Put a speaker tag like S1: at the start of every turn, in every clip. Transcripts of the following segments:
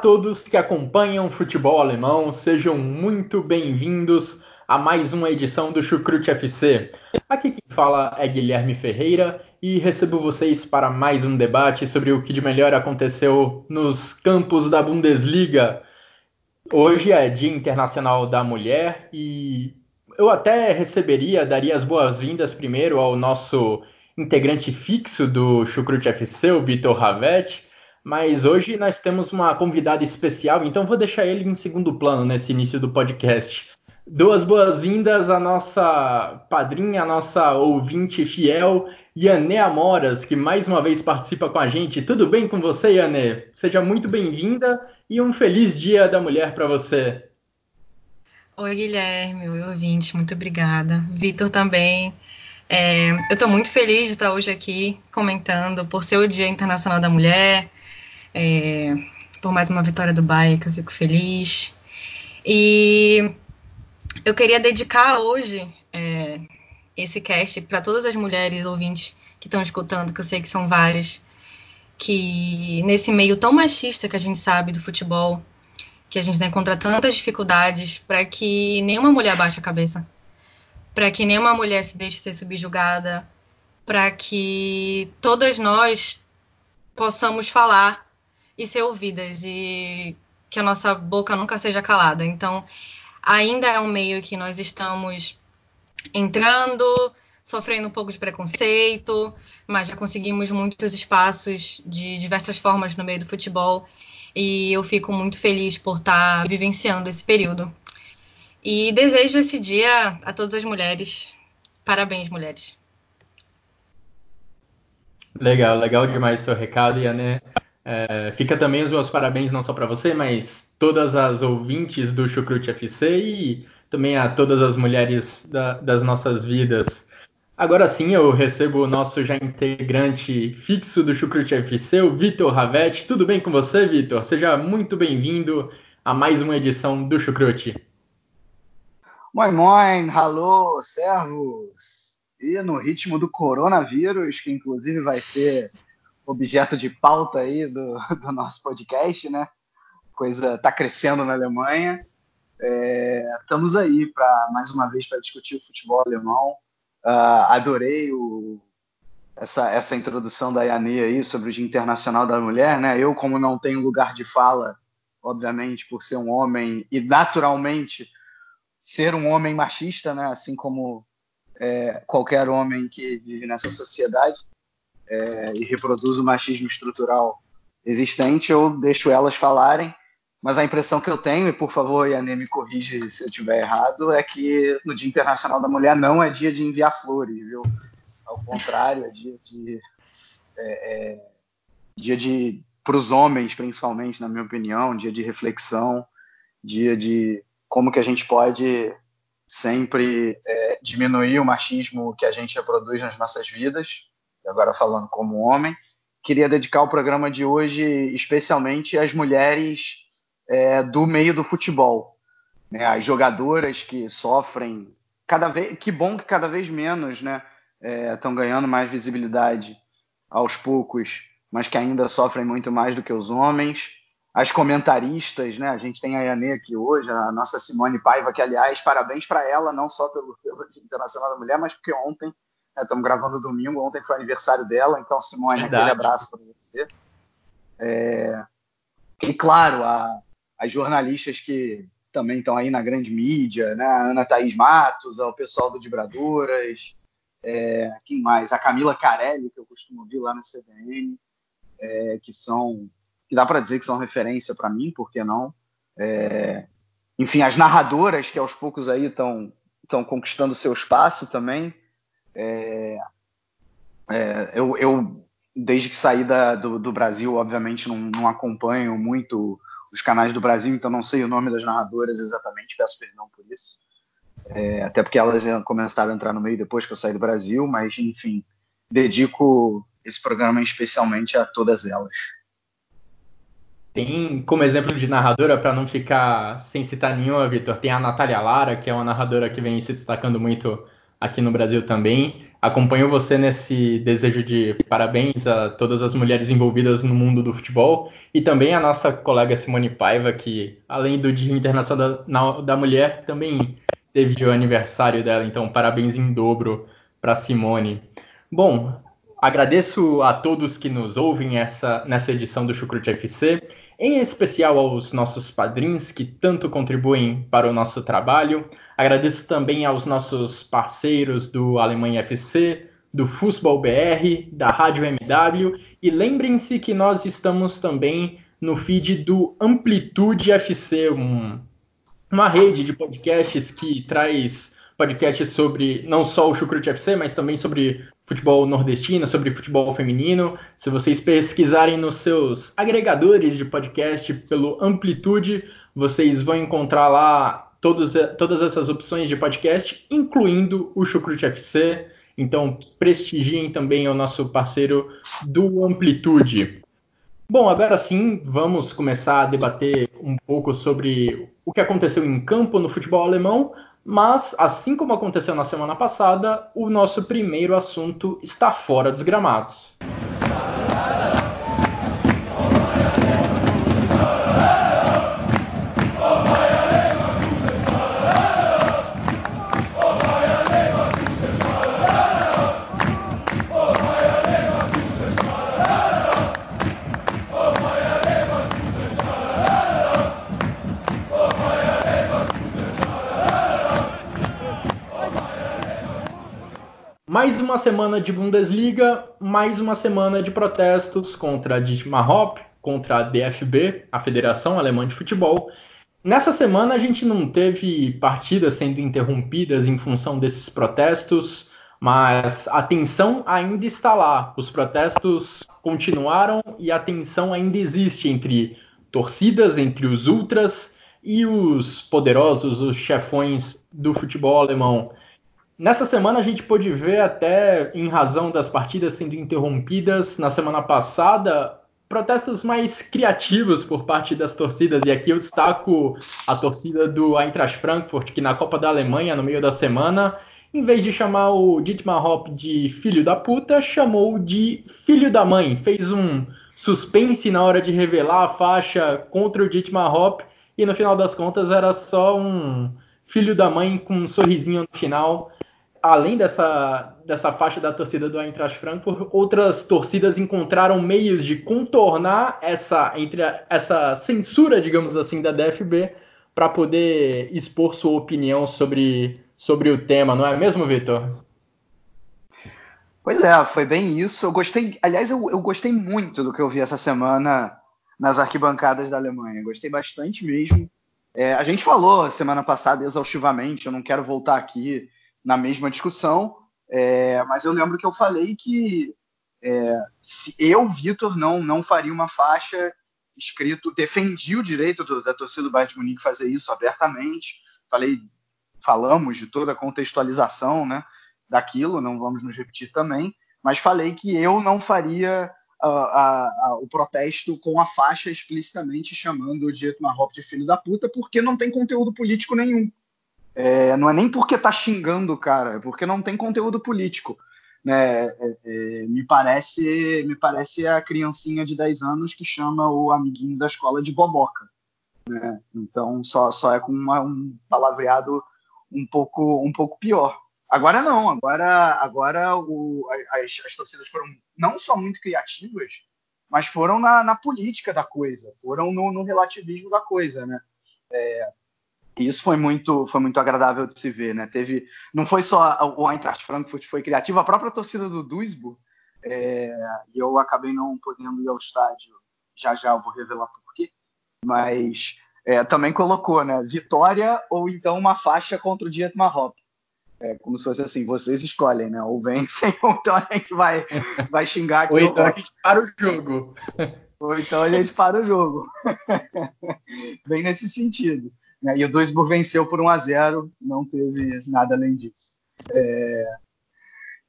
S1: Todos que acompanham futebol alemão, sejam muito bem-vindos a mais uma edição do Chucrute FC. Aqui quem fala é Guilherme Ferreira e recebo vocês para mais um debate sobre o que de melhor aconteceu nos campos da Bundesliga. Hoje é Dia Internacional da Mulher e eu até receberia, daria as boas-vindas primeiro ao nosso integrante fixo do Chucrute FC, o Vitor Ravetti mas hoje nós temos uma convidada especial, então vou deixar ele em segundo plano nesse início do podcast. Duas boas-vindas à nossa padrinha, à nossa ouvinte fiel, Yané Amoras, que mais uma vez participa com a gente. Tudo bem com você, Yané? Seja muito bem-vinda e um feliz Dia da Mulher para você.
S2: Oi, Guilherme, oi, ouvinte, muito obrigada. Vitor também. É, eu estou muito feliz de estar hoje aqui comentando por ser o Dia Internacional da Mulher, é, por mais uma vitória do Bahia, que eu fico feliz. E eu queria dedicar hoje é, esse cast para todas as mulheres ouvintes que estão escutando, que eu sei que são várias, que nesse meio tão machista que a gente sabe do futebol, que a gente encontra tantas dificuldades, para que nenhuma mulher baixe a cabeça, para que nenhuma mulher se deixe ser subjugada, para que todas nós possamos falar e ser ouvidas e que a nossa boca nunca seja calada. Então, ainda é um meio que nós estamos entrando, sofrendo um pouco de preconceito, mas já conseguimos muitos espaços de diversas formas no meio do futebol e eu fico muito feliz por estar vivenciando esse período. E desejo esse dia a todas as mulheres. Parabéns, mulheres.
S1: Legal, legal demais seu recado, Yané. É, fica também os meus parabéns não só para você, mas todas as ouvintes do Chucrute FC e também a todas as mulheres da, das nossas vidas. Agora sim, eu recebo o nosso já integrante fixo do Chucrute FC, o Vitor Ravetti. Tudo bem com você, Vitor? Seja muito bem-vindo a mais uma edição do Chucrute.
S3: Moin, moin, alô, servos! E no ritmo do coronavírus, que inclusive vai ser objeto de pauta aí do, do nosso podcast, né? Coisa está crescendo na Alemanha. É, estamos aí para mais uma vez para discutir o futebol alemão. Uh, adorei o, essa, essa introdução da Yane aí sobre o Dia Internacional da Mulher, né? Eu, como não tenho lugar de fala, obviamente, por ser um homem e naturalmente ser um homem machista, né? Assim como é, qualquer homem que vive nessa sociedade, é, e reproduz o machismo estrutural existente, eu deixo elas falarem. Mas a impressão que eu tenho, e por favor, Yane, me corrige se eu estiver errado, é que no Dia Internacional da Mulher não é dia de enviar flores, viu? Ao contrário, é dia de. É, é, dia de. para os homens, principalmente, na minha opinião, dia de reflexão, dia de como que a gente pode sempre é, diminuir o machismo que a gente reproduz nas nossas vidas agora falando como homem, queria dedicar o programa de hoje especialmente às mulheres é, do meio do futebol, né, as jogadoras que sofrem cada vez, que bom que cada vez menos, né, estão é, ganhando mais visibilidade aos poucos, mas que ainda sofrem muito mais do que os homens. As comentaristas, né? A gente tem a Yane aqui hoje, a nossa Simone Paiva, que aliás, parabéns para ela, não só pelo, pelo Internacional da Mulher, mas porque ontem Estamos é, gravando domingo, ontem foi aniversário dela, então, Simone, Verdade. aquele abraço para você. É... E, claro, a, as jornalistas que também estão aí na grande mídia, né? A Ana Thaís Matos, o pessoal do Dibradoras, é... quem mais? A Camila Carelli, que eu costumo ouvir lá no CBN, é... que são, que dá para dizer que são referência para mim, por que não? É... Enfim, as narradoras que aos poucos aí estão estão conquistando seu espaço também. É, é, eu, eu, desde que saí da, do, do, Brasil, obviamente não, não, acompanho muito os canais do Brasil, então não sei o nome das narradoras exatamente, peço perdão por isso. É, até porque elas começaram a entrar no meio depois que eu saí do Brasil, mas enfim, dedico esse programa especialmente a todas elas.
S1: Tem como exemplo de narradora, para não ficar sem citar nenhuma, Vitor, tem a Natália Lara, que é uma narradora que vem se destacando muito aqui no Brasil também. Acompanho você nesse desejo de parabéns a todas as mulheres envolvidas no mundo do futebol e também a nossa colega Simone Paiva, que além do Dia Internacional da Mulher, também teve o aniversário dela, então parabéns em dobro para Simone. Bom, agradeço a todos que nos ouvem essa, nessa edição do Chucrute FC em especial aos nossos padrinhos que tanto contribuem para o nosso trabalho. Agradeço também aos nossos parceiros do Alemanha FC, do Futebol BR, da Rádio MW e lembrem-se que nós estamos também no feed do Amplitude FC, um, uma rede de podcasts que traz podcasts sobre não só o Chucrute FC, mas também sobre futebol nordestino, sobre futebol feminino. Se vocês pesquisarem nos seus agregadores de podcast pelo Amplitude, vocês vão encontrar lá todos, todas essas opções de podcast, incluindo o Chucrute FC. Então, prestigiem também o nosso parceiro do Amplitude. Bom, agora sim, vamos começar a debater um pouco sobre o que aconteceu em campo no futebol alemão, mas, assim como aconteceu na semana passada, o nosso primeiro assunto está fora dos gramados. Mais uma semana de Bundesliga, mais uma semana de protestos contra a Dietmar Hopp, contra a DFB, a Federação Alemã de Futebol. Nessa semana a gente não teve partidas sendo interrompidas em função desses protestos, mas a tensão ainda está lá. Os protestos continuaram e a tensão ainda existe entre torcidas, entre os ultras e os poderosos, os chefões do futebol alemão. Nessa semana a gente pôde ver até em razão das partidas sendo interrompidas na semana passada protestos mais criativos por parte das torcidas e aqui eu destaco a torcida do Eintracht Frankfurt que na Copa da Alemanha no meio da semana em vez de chamar o Dietmar Hopp de filho da puta, chamou de filho da mãe. Fez um suspense na hora de revelar a faixa contra o Dietmar Hopp e no final das contas era só um filho da mãe com um sorrisinho no final além dessa, dessa faixa da torcida do Eintracht Frankfurt, outras torcidas encontraram meios de contornar essa, entre a, essa censura, digamos assim, da DFB para poder expor sua opinião sobre, sobre o tema, não é mesmo, Vitor?
S3: Pois é, foi bem isso. Eu gostei, aliás, eu, eu gostei muito do que eu vi essa semana nas arquibancadas da Alemanha. Gostei bastante mesmo. É, a gente falou semana passada exaustivamente, eu não quero voltar aqui na mesma discussão, é, mas eu lembro que eu falei que é, se eu, Vitor, não, não faria uma faixa escrito, defendi o direito do, da torcida do Bayern de Munique fazer isso abertamente, falei, falamos de toda a contextualização né, daquilo, não vamos nos repetir também, mas falei que eu não faria a, a, o protesto com a faixa explicitamente chamando o Dietmar Hopp de filho da puta, porque não tem conteúdo político nenhum. É, não é nem porque tá xingando o cara, é porque não tem conteúdo político. Né? É, é, me parece me parece a criancinha de 10 anos que chama o amiguinho da escola de boboca. Né? Então só, só é com uma, um palavreado um pouco um pouco pior. Agora não, agora agora o, as, as torcidas foram não só muito criativas, mas foram na, na política da coisa, foram no, no relativismo da coisa, né? É, e isso foi muito, foi muito agradável de se ver, né? Teve, não foi só o Eintracht Frankfurt foi criativo, a própria torcida do Duisburg, é, e eu acabei não podendo ir ao estádio. Já já eu vou revelar por quê. Mas é, também colocou, né? Vitória ou então uma faixa contra o Dietmar Hopp. É como se fosse assim, vocês escolhem, né? Ou vencem, ou então a gente vai, vai xingar aqui.
S1: ou então a gente para o jogo.
S3: Ou então a gente para o jogo. Bem nesse sentido. E o Duisburg venceu por 1 a 0 não teve nada além disso. É,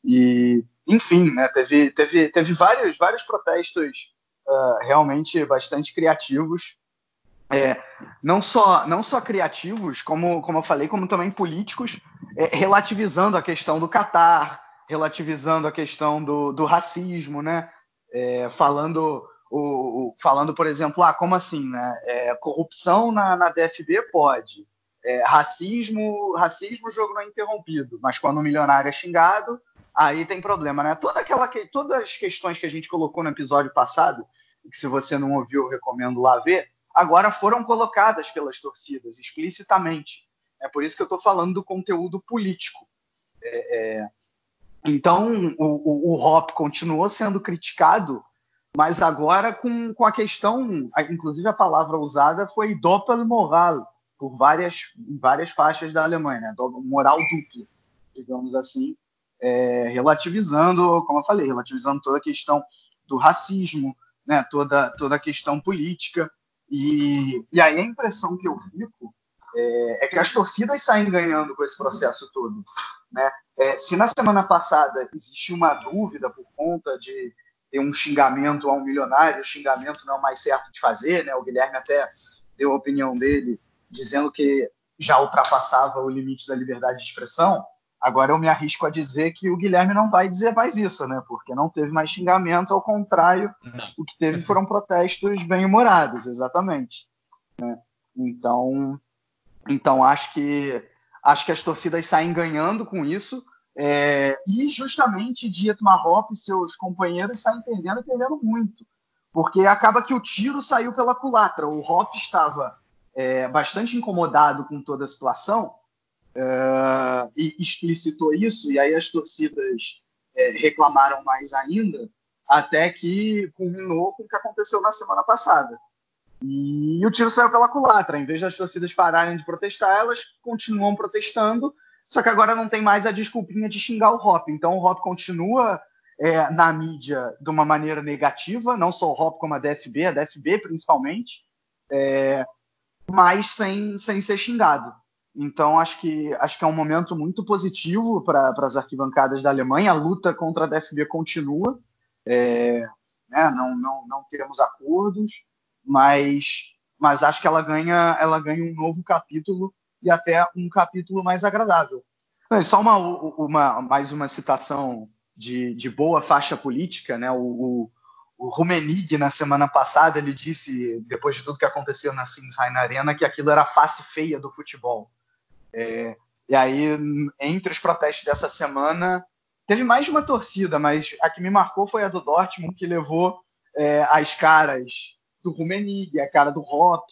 S3: e, enfim, né, teve, teve, teve vários, vários protestos uh, realmente bastante criativos. É, não, só, não só criativos, como, como eu falei, como também políticos, é, relativizando a questão do Catar, relativizando a questão do, do racismo, né? É, falando, o, falando, por exemplo, ah, como assim, né? É, corrupção na, na DFB pode, é, racismo, racismo, jogo não é interrompido, mas quando o milionário é xingado, aí tem problema, né? Toda aquela, todas as questões que a gente colocou no episódio passado, que se você não ouviu, eu recomendo lá ver, agora foram colocadas pelas torcidas explicitamente. É por isso que eu estou falando do conteúdo político. É, é, então, o, o, o Hop continuou sendo criticado, mas agora com, com a questão, inclusive a palavra usada foi Doppelmoral, por várias, várias faixas da Alemanha, né? moral dupla, digamos assim, é, relativizando, como eu falei, relativizando toda a questão do racismo, né? toda, toda a questão política. E, e aí a impressão que eu fico é, é, que as torcidas saem ganhando com esse processo todo. Né? É, se na semana passada existiu uma dúvida por conta de ter um xingamento a um milionário, o xingamento não é o mais certo de fazer, né? o Guilherme até deu a opinião dele dizendo que já ultrapassava o limite da liberdade de expressão. Agora eu me arrisco a dizer que o Guilherme não vai dizer mais isso, né? Porque não teve mais xingamento, ao contrário, não. o que teve foram protestos bem-humorados, exatamente. Né? Então, então acho que acho que as torcidas saem ganhando com isso. É, e justamente Dietmar Hopp e seus companheiros saem perdendo e perdendo muito. Porque acaba que o tiro saiu pela culatra. O Hopp estava é, bastante incomodado com toda a situação é, e explicitou isso, e aí as torcidas é, reclamaram mais ainda, até que culminou com o que aconteceu na semana passada. E o tiro saiu pela culatra. Em vez das torcidas pararem de protestar, elas continuam protestando, só que agora não tem mais a desculpinha de xingar o Hop. Então o Hop continua é, na mídia de uma maneira negativa, não só o Hop como a DFB, a DFB principalmente. É, mas sem, sem ser xingado. Então acho que acho que é um momento muito positivo para as arquibancadas da Alemanha. A luta contra a DFB continua. É, né, não, não, não temos acordos, mas, mas acho que ela ganha, ela ganha um novo capítulo e até um capítulo mais agradável. Só uma, uma mais uma citação de, de boa faixa política, né? O, o, o Rumenig, na semana passada, ele disse, depois de tudo que aconteceu na Sinsheim Arena, que aquilo era a face feia do futebol. É, e aí, entre os protestos dessa semana, teve mais de uma torcida, mas a que me marcou foi a do Dortmund, que levou é, as caras do Rumenig, a cara do Hop,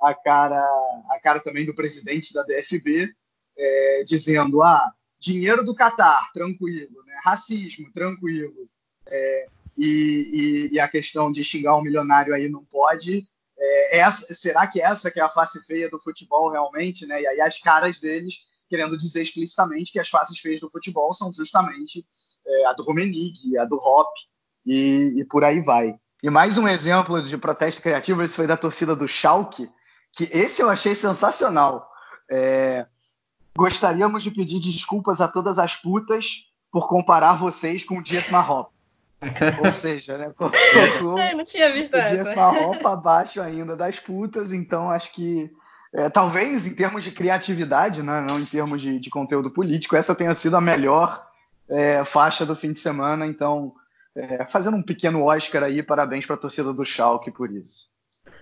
S3: a cara, a cara também do presidente da DFB, é, dizendo: ah, dinheiro do Catar, tranquilo, né? racismo, tranquilo. É, e, e, e, a questão de xingar um milionário aí não pode. É, essa, será que essa que é a face feia do futebol realmente, né? E aí as caras deles querendo dizer explicitamente que as faces feias do futebol são justamente é, a do Romenig, a do Hop e, e, por aí vai. E mais um exemplo de protesto criativo, esse foi da torcida do Schalke, que esse eu achei sensacional. É, gostaríamos de pedir desculpas a todas as putas por comparar vocês com o Dietmar Hopp. Ou seja, né?
S2: Colocou é, não tinha visto essa.
S3: essa roupa abaixo ainda das putas, então acho que é, talvez em termos de criatividade, né, não em termos de, de, conteúdo político, essa tenha sido a melhor é, faixa do fim de semana. Então, é, fazendo um pequeno Oscar aí, parabéns para a torcida do Schalke por isso.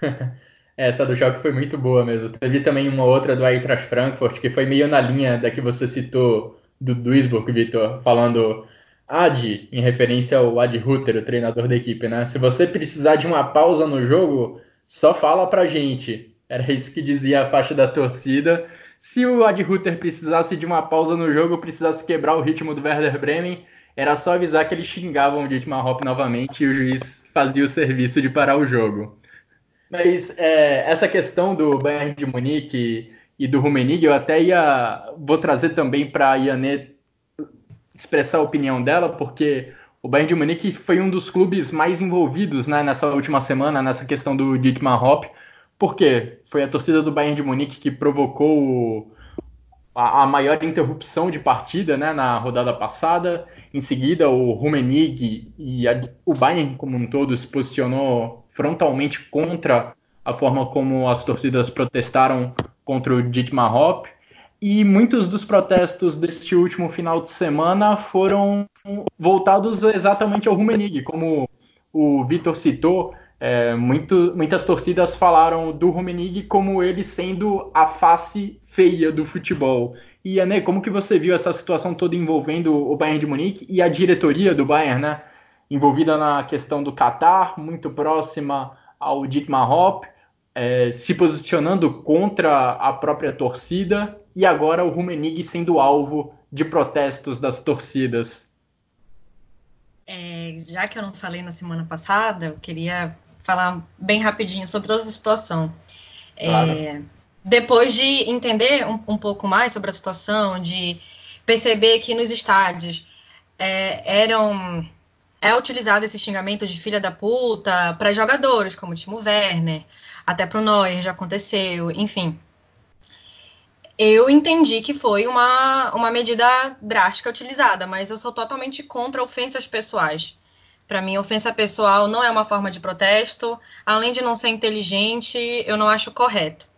S1: essa do Schalke foi muito boa mesmo. Teve também uma outra do Eintracht Frankfurt que foi meio na linha da que você citou do Duisburg, Vitor, falando Ad, em referência ao Ad Rutter, o treinador da equipe, né? Se você precisar de uma pausa no jogo, só fala pra gente. Era isso que dizia a faixa da torcida. Se o Ad Rutter precisasse de uma pausa no jogo, precisasse quebrar o ritmo do Werder Bremen, era só avisar que eles xingavam o Dietmar Hopp novamente e o juiz fazia o serviço de parar o jogo. Mas é, essa questão do Bayern de Munique e do Rummenigge. Eu até ia vou trazer também para a Ianê expressar a opinião dela, porque o Bayern de Munique foi um dos clubes mais envolvidos né, nessa última semana, nessa questão do Dietmar Hopp, porque foi a torcida do Bayern de Munique que provocou a, a, maior interrupção de partida né, na rodada passada. Em seguida, o Rummenigge e a, o Bayern como um todo se posicionou frontalmente contra a forma como as torcidas protestaram contra o Dietmar Hopp. E muitos dos protestos deste último final de semana foram voltados exatamente ao Rummenigge, como o Vitor citou. É, muito, muitas torcidas falaram do Rummenigge como ele sendo a face feia do futebol. E, né, como que você viu essa situação toda envolvendo o Bayern de Munique e a diretoria do Bayern, né? Envolvida na questão do Qatar, muito próxima ao Dietmar Hopp, é, se posicionando contra a própria torcida e agora o Rummenigge sendo alvo de protestos das torcidas.
S2: É, já que eu não falei na semana passada, eu queria falar bem rapidinho sobre toda essa situação. É, claro. É, depois de entender um, um, pouco mais sobre a situação, de perceber que nos estádios é, eram é utilizado esse xingamento de filha da puta para jogadores como Timo Werner, até para o Neuer já aconteceu, enfim. Eu entendi que foi uma, uma medida drástica utilizada, mas eu sou totalmente contra ofensas pessoais. Para mim, ofensa pessoal não é uma forma de protesto. Além de não ser inteligente, eu não acho correto.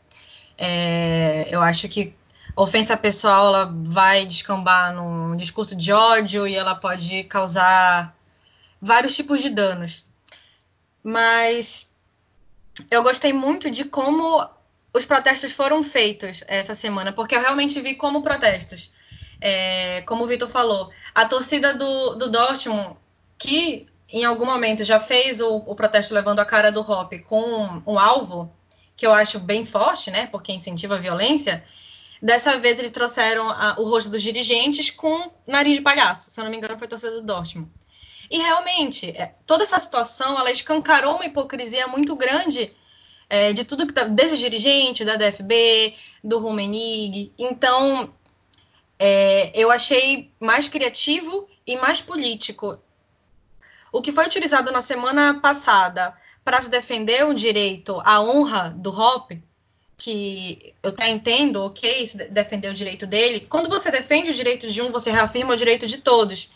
S2: É, eu acho que ofensa pessoal ela vai descambar num discurso de ódio e ela pode causar vários tipos de danos. Mas eu gostei muito de como os protestos foram feitos essa semana, porque eu realmente vi como protestos. É, como o Vitor falou, a torcida do, do Dortmund, que em algum momento já fez o, o protesto levando a cara do Hop com um, um, alvo, que eu acho bem forte, né? Porque incentiva a violência. Dessa vez eles trouxeram a, o rosto dos dirigentes com nariz de palhaço. Se eu não me engano, foi torcida do Dortmund. E realmente, é, toda essa situação ela escancarou uma hipocrisia muito grande é, de tudo que tá, desses dirigentes, da DFB, do Rummenigge. Então, é, eu achei mais criativo e mais político. O que foi utilizado na semana passada para se defender o direito à honra do Hop, que eu até entendo, ok, defender o direito dele. Quando você defende o direito de um, você reafirma o direito de todos.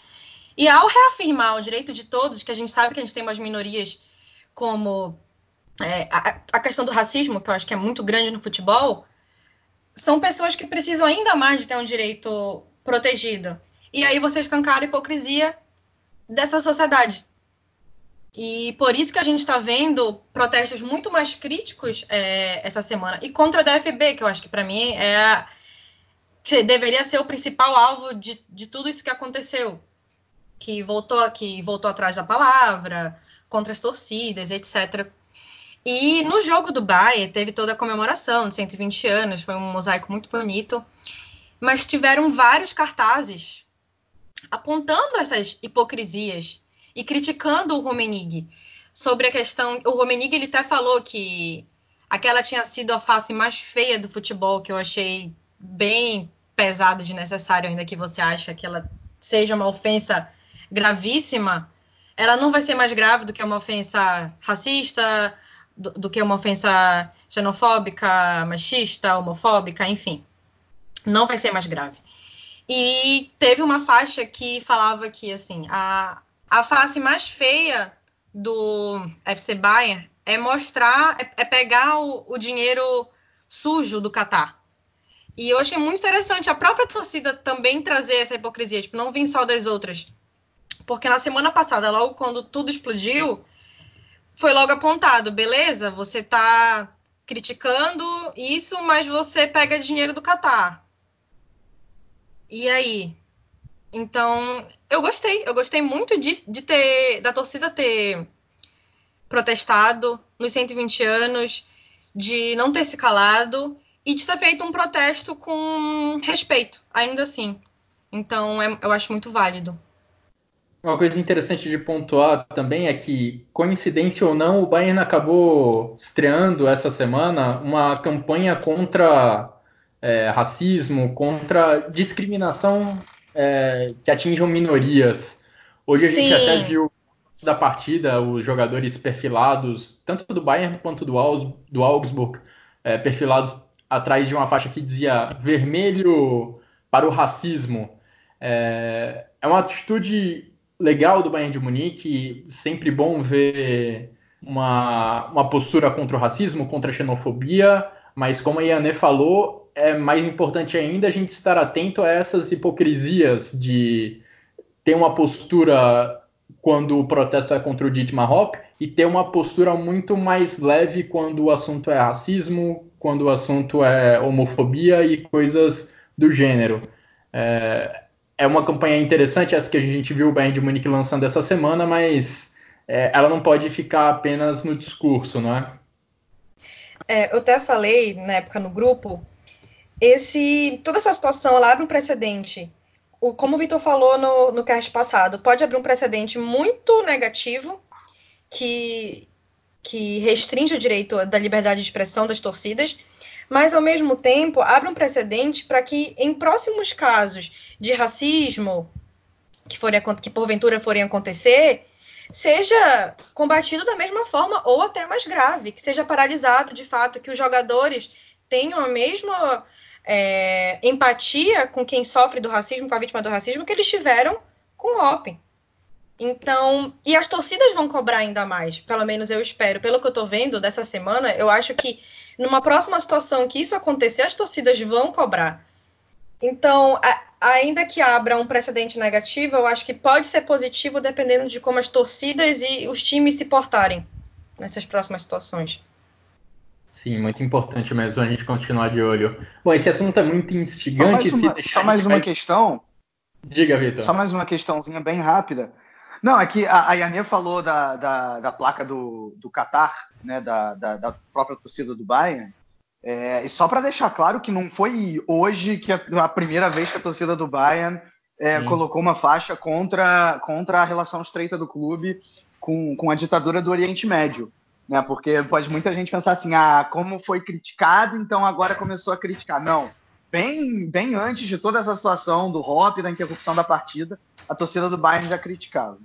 S2: E ao reafirmar o direito de todos, que a gente sabe que a gente tem umas minorias como é, a, a, questão do racismo, que eu acho que é muito grande no futebol, são pessoas que precisam ainda mais de ter um direito protegido. E aí você escancara a hipocrisia dessa sociedade. E por isso que a gente está vendo protestos muito mais críticos é, essa semana. E contra a DFB, que eu acho que para mim é a, deveria ser o principal alvo de, de tudo isso que aconteceu que voltou, que voltou atrás da palavra, contra as torcidas, etc. E no jogo do Bayern teve toda a comemoração de 120 anos, foi um mosaico muito bonito, mas tiveram vários cartazes apontando essas hipocrisias e criticando o Rummenigge sobre a questão. O Rummenigge ele até falou que aquela tinha sido a face mais feia do futebol, que eu achei bem pesado de necessário, ainda que você acha que ela seja uma ofensa gravíssima, ela não vai ser mais grave do que uma ofensa racista, do, do que uma ofensa xenofóbica, machista, homofóbica, enfim. Não vai ser mais grave. E teve uma faixa que falava que assim, a, a face mais feia do FC Bayern é mostrar, é, é pegar o, o, dinheiro sujo do Catar. E eu achei muito interessante a própria torcida também trazer essa hipocrisia, tipo, não vir só das outras. Porque na semana passada, logo quando tudo explodiu, foi logo apontado, beleza, você está criticando isso, mas você pega dinheiro do Catar. E aí? Então, eu gostei, eu gostei muito de, de ter da torcida ter protestado nos 120 anos, de não ter se calado e de ter feito um protesto com respeito, ainda assim. Então, é, eu acho muito válido.
S1: Uma coisa interessante de pontuar também é que, coincidência ou não, o Bayern acabou estreando essa semana uma campanha contra é, racismo, contra discriminação é, que atinjam minorias. Hoje a Sim. gente até viu da partida os jogadores perfilados, tanto do Bayern quanto do, Aus, do Augsburg, é, perfilados atrás de uma faixa que dizia vermelho para o racismo. É, é uma atitude legal do Bayern de Munique, sempre bom ver uma, uma postura contra o racismo, contra a xenofobia, mas como a Iane falou, é mais importante ainda a gente estar atento a essas hipocrisias de ter uma postura quando o protesto é contra o Dietmar Hopp e ter uma postura muito mais leve quando o assunto é racismo, quando o assunto é homofobia e coisas do gênero. É, é uma campanha interessante essa que a gente viu o Bayern de Munique lançando essa semana, mas é, ela não pode ficar apenas no discurso, não é?
S2: é? Eu até falei na época no grupo, esse toda essa situação ela abre um precedente. O, como o Vitor falou no, no cast passado, pode abrir um precedente muito negativo que, que restringe o direito da liberdade de expressão das torcidas, mas ao mesmo tempo abre um precedente para que em próximos casos de racismo que, forem, que porventura forem acontecer, seja combatido da mesma forma ou até mais grave, que seja paralisado de fato, que os jogadores tenham a mesma é, empatia com quem sofre do racismo, com a vítima do racismo, que eles tiveram com o Open. Então, e as torcidas vão cobrar ainda mais, pelo menos eu espero. Pelo que eu tô vendo dessa semana, eu acho que numa próxima situação que isso acontecer, as torcidas vão cobrar. Então, a, ainda que abra um precedente negativo, eu acho que pode ser positivo dependendo de como as torcidas e os times se portarem nessas próximas situações.
S1: Sim, muito importante mesmo a gente continuar de olho. Bom, esse assunto é muito instigante.
S3: Só mais uma, só mais uma questão.
S1: Diga, Vitor.
S3: Só mais uma questãozinha bem rápida. Não, é que a, a Yanê falou da, da, da, placa do, do Qatar, né, da, da, da própria torcida do Bayern. É, e só para deixar claro que não foi hoje que a, a, primeira vez que a torcida do Bayern é, colocou uma faixa contra, contra a relação estreita do clube com, com a ditadura do Oriente Médio. Né, porque pode muita gente pensar assim, ah, como foi criticado, então agora começou a criticar. Não, bem, bem antes de toda essa situação do Hop, da interrupção da partida, a torcida do Bayern já criticava.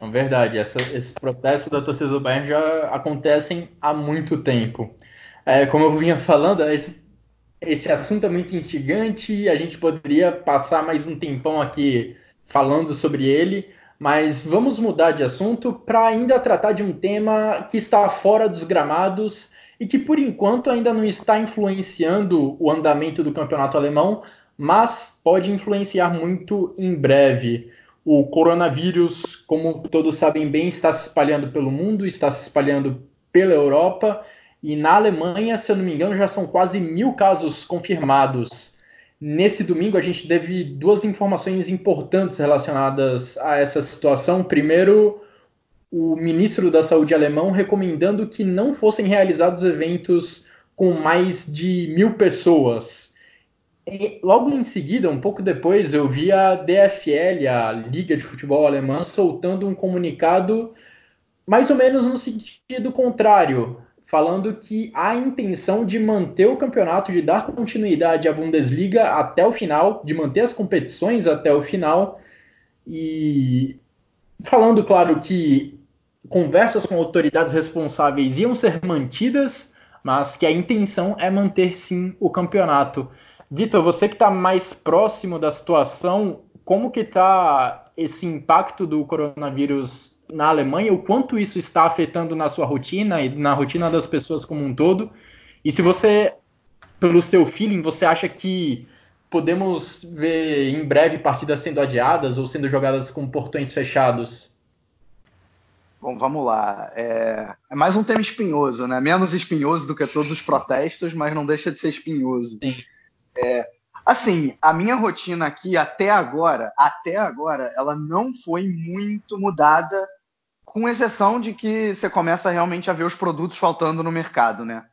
S1: É verdade, essa, esses protestos da torcida do Bayern já acontecem há muito tempo. É, como eu vinha falando, esse, esse assunto é muito instigante a gente poderia passar mais um tempão aqui falando sobre ele, mas vamos mudar de assunto para ainda tratar de um tema que está fora dos gramados e que por enquanto ainda não está influenciando o andamento do campeonato alemão, mas pode influenciar muito em breve. O coronavírus, como todos sabem bem, está se espalhando pelo mundo, está se espalhando pela Europa e na Alemanha, se eu não me engano, já são quase mil casos confirmados. Nesse domingo, a gente teve duas informações importantes relacionadas a essa situação. Primeiro, o ministro da Saúde alemão recomendando que não fossem realizados eventos com mais de mil pessoas logo em seguida, um pouco depois, eu vi a DFL, a Liga de Futebol Alemã, soltando um comunicado mais ou menos no sentido contrário, falando que há intenção de manter o campeonato, de dar continuidade à Bundesliga até o final, de manter as competições até o final, e falando, claro, que conversas com autoridades responsáveis iam ser mantidas, mas que a intenção é manter sim o campeonato. Vitor, você que está mais próximo da situação, como que está esse impacto do coronavírus na Alemanha? O quanto isso está afetando na sua rotina e na rotina das pessoas como um todo? E se você, pelo seu feeling, você acha que podemos ver em breve partidas sendo adiadas ou sendo jogadas com portões fechados?
S3: Bom, vamos lá. É, é, mais um tema espinhoso, né? Menos espinhoso do que todos os protestos, mas não deixa de ser espinhoso.
S1: Sim.
S3: É, assim, a minha rotina aqui até agora, até agora, ela não foi muito mudada, com exceção de que você começa realmente a ver os produtos faltando no mercado, né?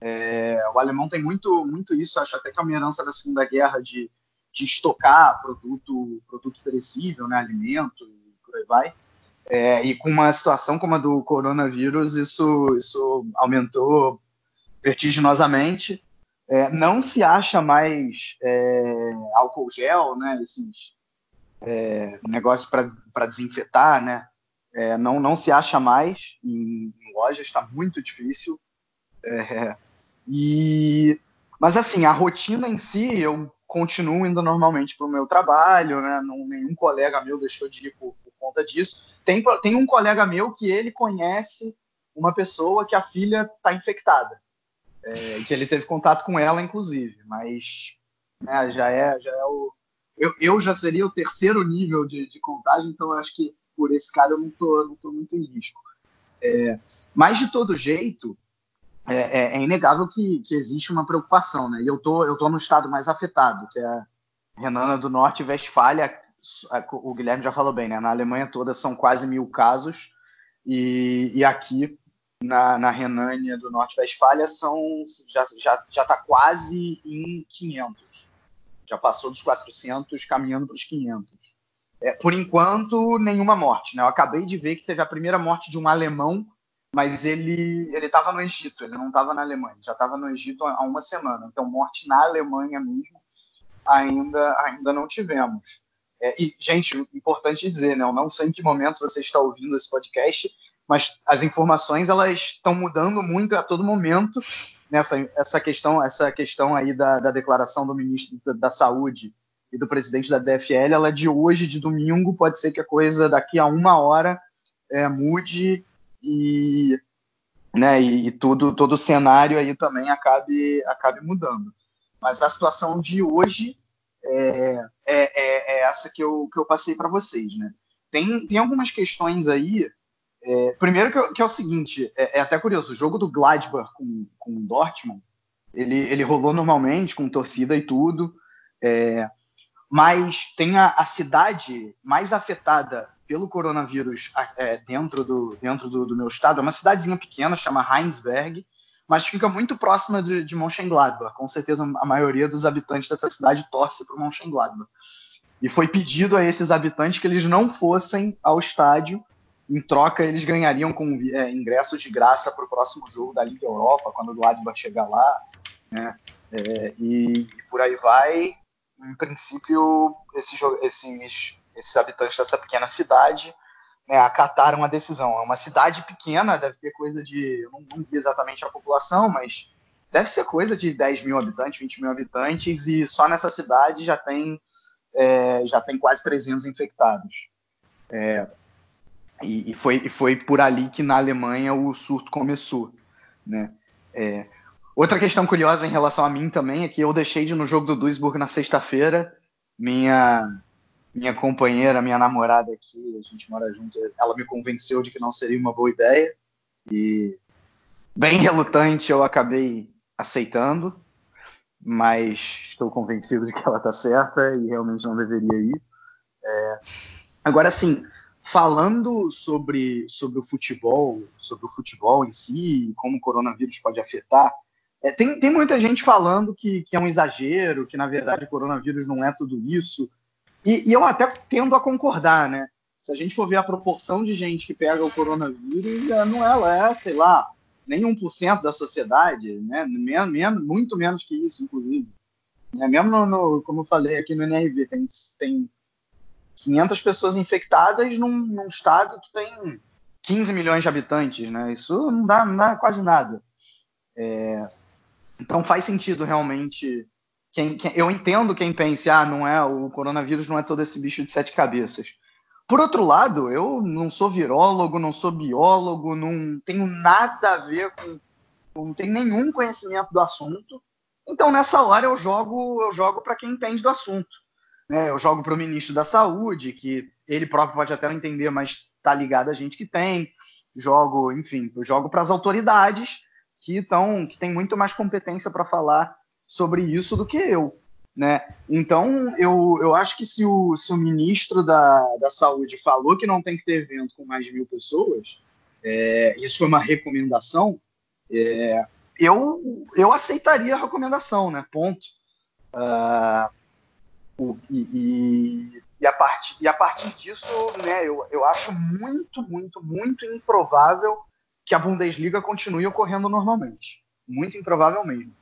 S3: É, o alemão tem muito, muito isso, acho até que é uma herança da Segunda Guerra de, de estocar produto, produto perecível, né, alimento e por aí vai. É, e com uma situação como a do coronavírus, isso, isso aumentou vertiginosamente. É, não se acha mais é, álcool gel, né? Esses é, negócios para desinfetar, né? É, não, não se acha mais em, em lojas, está muito difícil. É, e, mas assim, a rotina em si, eu continuo indo normalmente para o meu trabalho, né? Não, nenhum colega meu deixou de ir por, por conta disso. Tem, tem um colega meu que ele conhece uma pessoa que a filha está infectada é, que ele teve contato com ela, inclusive, mas né, já é, já é o. Eu, eu já seria o terceiro nível de, de contagem, então acho que por esse cara eu não tô, não tô muito em risco. É, mas de todo jeito, é, é, é inegável que, que, existe uma preocupação, né? E eu tô, eu tô no estado mais afetado, que é Renana do Norte e Westfália. O Guilherme já falou bem, né? Na Alemanha toda são quase mil casos e, e aqui na, na Renânia do Norte-Westfália são já já já está quase em 500. Já passou dos 400, caminhando para os 500. É, por enquanto, nenhuma morte. Né? Eu acabei de ver que teve a primeira morte de um alemão, mas ele estava no Egito, ele não estava na Alemanha, já estava no Egito há uma semana. Então, morte na Alemanha mesmo ainda ainda não tivemos. É, e, gente, importante dizer, né? Eu não sei em que momento você está ouvindo esse podcast, mas as informações elas estão mudando muito a todo momento nessa essa questão essa questão aí da, da declaração do ministro da, da, saúde e do presidente da DFL ela é de hoje de domingo pode ser que a coisa daqui a uma hora é, mude e né e, e, tudo todo o cenário aí também acabe acabe mudando. Mas a situação de hoje é, é, é, é essa que eu, que eu passei para vocês né? Tem, tem algumas questões aí é, primeiro que, que, é o seguinte, é, é, até curioso, o jogo do Gladbach com, com o Dortmund, ele, ele rolou normalmente, com torcida e tudo, é, mas tem a, a, cidade mais afetada pelo coronavírus é, dentro, do, dentro do, do, meu estado, é uma cidadezinha pequena, chama Heinsberg, mas fica muito próxima de, de Mönchengladbach, com certeza a maioria dos habitantes dessa cidade torce para Mönchengladbach. E foi pedido a esses habitantes que eles não fossem ao estádio em troca, eles ganhariam com é, ingressos de graça para o próximo jogo da Liga Europa, quando o Gladbach chegar lá, né? É, e, e, por aí vai. Em princípio, esses, esses, esses habitantes dessa pequena cidade né, acataram a decisão. É uma cidade pequena, deve ter coisa de. Eu não, não vi exatamente a população, mas deve ser coisa de 10 mil habitantes, 20 mil habitantes, e só nessa cidade já tem, é, já tem quase 300 infectados. É, e, e, foi, e foi por ali que na Alemanha o surto começou. Né? É, outra questão curiosa em relação a mim também é que eu deixei de ir no jogo do Duisburg na sexta-feira. Minha, minha companheira, minha namorada aqui, a gente mora junto, ela me convenceu de que não seria uma boa ideia. E bem relutante eu acabei aceitando, mas estou convencido de que ela está certa e realmente não deveria ir. É, agora, sim, falando sobre, sobre o futebol, sobre o futebol em si, como o coronavírus pode afetar, é, tem, tem muita gente falando que, que é um exagero, que na verdade o coronavírus não é tudo isso. E, e eu até tendo a concordar, né? Se a gente for ver a proporção de gente que pega o coronavírus, é, não ela é, sei lá, nem 1% da sociedade, né? Men, men, muito menos que isso, inclusive. É, mesmo no, no, como eu falei aqui no NRV, tem, tem 500 pessoas infectadas num, num, estado que tem 15 milhões de habitantes, né? Isso não dá, não dá quase nada. É, então faz sentido realmente. Quem, quem, eu entendo quem pense, ah, não é o coronavírus não é todo esse bicho de sete cabeças. Por outro lado, eu não sou virólogo, não sou biólogo, não tenho nada a ver com, não tenho nenhum conhecimento do assunto. Então nessa hora eu jogo, eu jogo para quem entende do assunto. Né? Eu jogo para o ministro da Saúde, que ele próprio pode até não entender, mas está ligado a gente que tem. Jogo, enfim, eu jogo para as autoridades que estão, que têm muito mais competência para falar sobre isso do que eu. Né? Então, eu, eu acho que se o, se o ministro da, da Saúde falou que não tem que ter evento com mais de mil pessoas, é, isso foi uma recomendação, é, eu, eu aceitaria a recomendação, né? Ponto. Uh, e, e, e, a partir, e a partir disso, né, eu, eu acho muito, muito, muito improvável que a Bundesliga continue ocorrendo normalmente. muito improvável mesmo.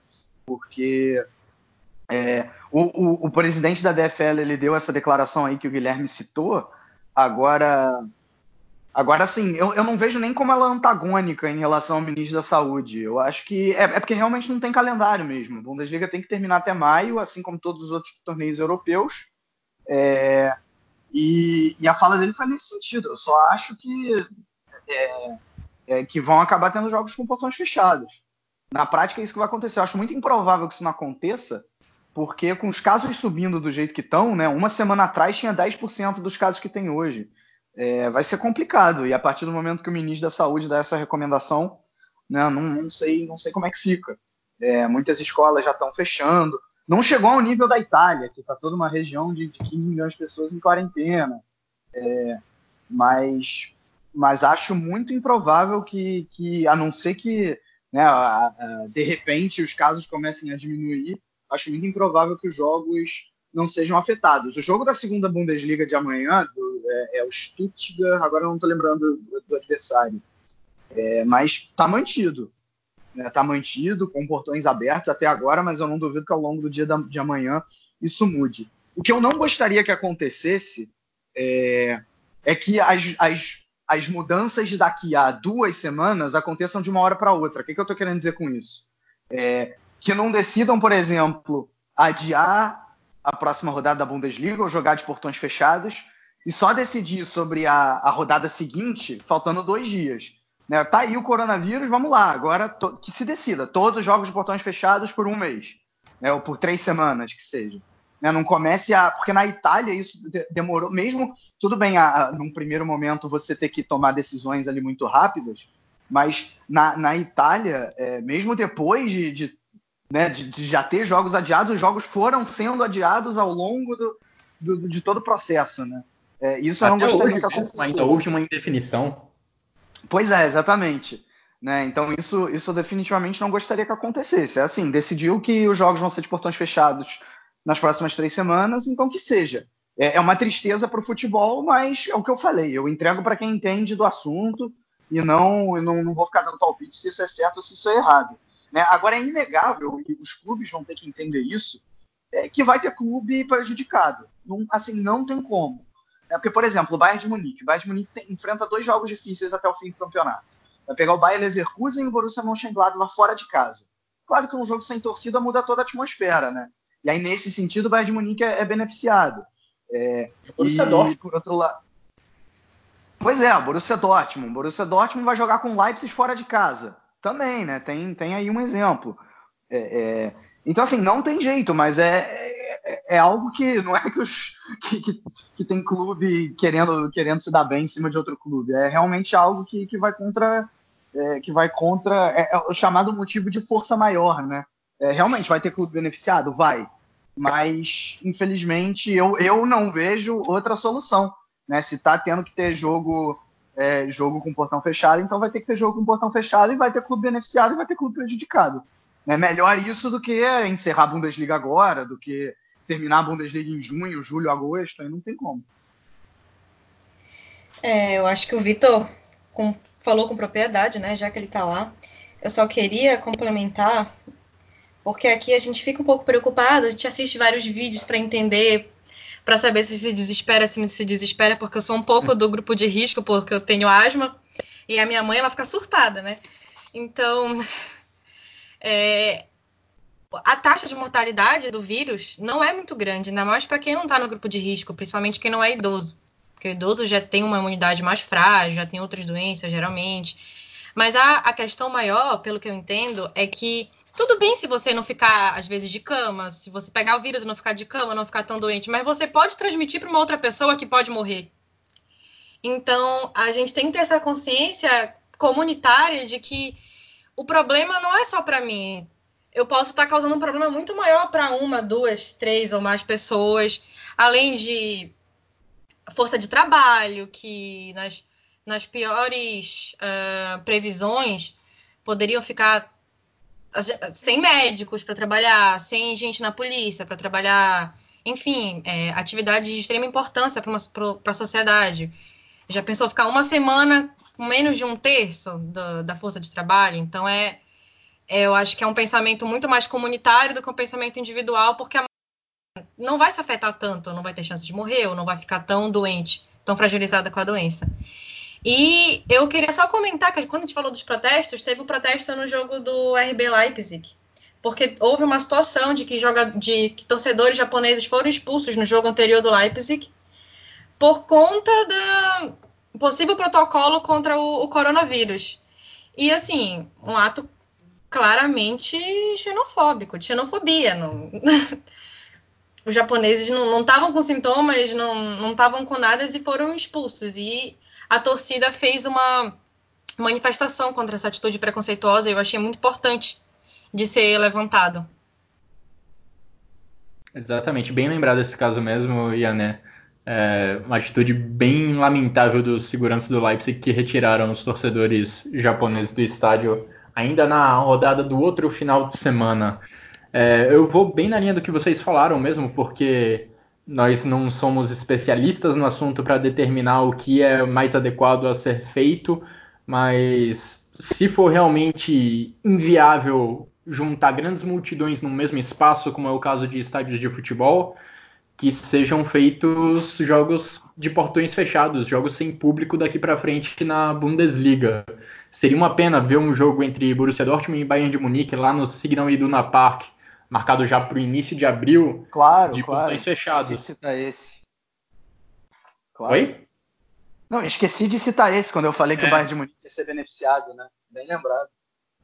S3: Porque é, o, o, o, presidente da DFL ele deu essa declaração aí que o Guilherme citou. Agora, agora sim, eu, eu não vejo nem como ela é antagônica em relação ao ministro da Saúde. Eu acho que é, é porque realmente não tem calendário mesmo. A Bundesliga tem que terminar até maio, assim como todos os outros torneios europeus. É, e, e, a fala dele foi nesse sentido. Eu só acho que, é, é, que vão acabar tendo jogos com portões fechados. Na prática, é isso que vai acontecer. Eu acho muito improvável que isso não aconteça, porque com os casos subindo do jeito que estão, né, uma semana atrás tinha 10% dos casos que tem hoje. É, vai ser complicado. E a partir do momento que o ministro da Saúde dá essa recomendação, né, não, não, sei, não sei como é que fica. É, muitas escolas já estão fechando. Não chegou ao nível da Itália, que está toda uma região de, de 15 milhões de pessoas em quarentena. É, mas, mas acho muito improvável que, que a não ser que né, a, a, de repente os casos comecem a diminuir, acho muito improvável que os jogos não sejam afetados. O jogo da segunda Bundesliga de amanhã do, é, é, o Stuttgart, agora não estou lembrando do, do adversário, é, mas está mantido está né, tá mantido com portões abertos até agora, mas eu não duvido que ao longo do dia da, de amanhã isso mude. O que eu não gostaria que acontecesse é, é que as, as, as mudanças daqui a duas semanas aconteçam de uma hora para outra. O que, que eu estou querendo dizer com isso? É, que não decidam, por exemplo, adiar a próxima rodada da Bundesliga ou jogar de portões fechados e só decidir sobre a, a rodada seguinte faltando dois dias. Né? Tá aí o coronavírus, vamos lá. Agora que se decida. Todos os jogos de portões fechados por um mês. Né? Ou por três semanas, que seja. Né? Não comece a. Porque na Itália isso demorou. Mesmo. Tudo bem, a, a, num primeiro momento você ter que tomar decisões ali muito rápidas. Mas na, na Itália, é, mesmo depois de, de, né, de, de, já ter jogos adiados, os jogos foram sendo adiados ao longo do, do de todo o processo. Né? É, isso Até eu não gostaria hoje, que acontecesse.
S1: Ainda houve uma indefinição
S3: Pois é, exatamente. Né? Então isso, isso definitivamente não gostaria que acontecesse. É assim, decidiu que os jogos vão ser de portões fechados nas próximas três semanas, então que seja. É, é uma tristeza para o futebol, mas é o que eu falei. Eu entrego para quem entende do assunto e não, eu não, não vou ficar dando palpite se isso é certo ou se isso é errado. Né? Agora é inegável e os clubes vão ter que entender isso, é, que vai ter clube prejudicado. Não, assim, não tem como. É porque, por exemplo, o Bayern de Munique. O Bayern de Munique tem, enfrenta dois jogos difíceis até o fim do campeonato. Vai pegar o Bayern Leverkusen e o Borussia Mönchengladbach fora de casa. Claro que um jogo sem torcida muda toda a atmosfera, né? E aí, nesse sentido, o Bayern de Munique é, é beneficiado. É,
S1: Borussia e, Dortmund.
S3: por outro lado... Pois é, o Borussia Dortmund. O Borussia Dortmund vai jogar com o Leipzig fora de casa. Também, né? Tem, tem aí um exemplo. É, é... Então, assim, não tem jeito, mas é, é, é, algo que não é que, os, que, que, que, tem clube querendo, querendo se dar bem em cima de outro clube. É realmente algo que, que vai contra. É, que vai contra. É, é, o chamado motivo de força maior, né? É, realmente vai ter clube beneficiado? Vai. Mas, infelizmente, eu, eu não vejo outra solução. Né? Se está tendo que ter jogo. É, jogo com portão fechado, então vai ter que ter jogo com portão fechado e vai ter clube beneficiado e vai ter clube prejudicado. É melhor isso do que encerrar a Bundesliga agora, do que terminar a Bundesliga em junho, julho, agosto, aí não tem como.
S2: É, eu acho que o Vitor falou com propriedade, né? Já que ele está lá. Eu só queria complementar, porque aqui a gente fica um pouco preocupado, a gente assiste vários vídeos para entender, para saber se se desespera, se se desespera, porque eu sou um pouco do grupo de risco, porque eu tenho asma, e a minha mãe ela fica surtada, né? Então, é, a taxa de mortalidade do vírus não é muito grande, ainda mais para quem não está no grupo de risco, principalmente quem não é idoso. Porque o idoso já tem uma imunidade mais frágil, já tem outras doenças, geralmente. Mas a, a questão maior, pelo que eu entendo, é que tudo bem se você não ficar, às vezes, de cama, se você pegar o vírus e não ficar de cama, não ficar tão doente, mas você pode transmitir para uma outra pessoa que pode morrer. Então, a gente tem que ter essa consciência comunitária de que o problema não é só para mim eu posso estar causando um problema muito maior para uma, duas, três ou mais pessoas, além de força de trabalho, que nas, nas piores uh, previsões poderiam ficar sem médicos para trabalhar, sem gente na polícia para trabalhar, enfim, é, atividades de extrema importância para a sociedade. Já pensou ficar uma semana com menos de um terço do, da força de trabalho? Então é eu acho que é um pensamento muito mais comunitário do que um pensamento individual, porque a não vai se afetar tanto, não vai ter chance de morrer, ou não vai ficar tão doente, tão fragilizada com a doença. E eu queria só comentar que quando a gente falou dos protestos, teve um protesto no jogo do RB Leipzig, porque houve uma situação de que, joga, de que torcedores japoneses foram expulsos no jogo anterior do Leipzig por conta do possível protocolo contra o, o coronavírus. E assim, um ato claramente xenofóbico, xenofobia. Não... Os japoneses não estavam com sintomas, não estavam com nada e foram expulsos. E a torcida fez uma manifestação contra essa atitude preconceituosa e eu achei muito importante de ser levantado.
S1: Exatamente, bem lembrado esse caso mesmo, Iané. É uma atitude bem lamentável dos seguranças do Leipzig que retiraram os torcedores japoneses do estádio ainda na rodada do outro final de semana. É, eu vou bem na linha do que vocês falaram mesmo, porque nós não somos especialistas no assunto para determinar o que é mais adequado a ser feito, mas se for realmente inviável juntar grandes multidões no mesmo espaço, como é o caso de estádios de futebol, que sejam feitos jogos de portões fechados, jogos sem público daqui para frente na Bundesliga. Seria uma pena ver um jogo entre Borussia Dortmund e Bayern de Munique lá no Signal Iduna Park marcado já para o início de abril,
S3: claro,
S1: de
S3: claro.
S1: portões fechados.
S3: Esqueci de citar esse. Claro.
S1: Oi?
S3: Não, esqueci de citar esse quando eu falei que é. o Bayern de Munique ia ser beneficiado, né? Bem lembrado.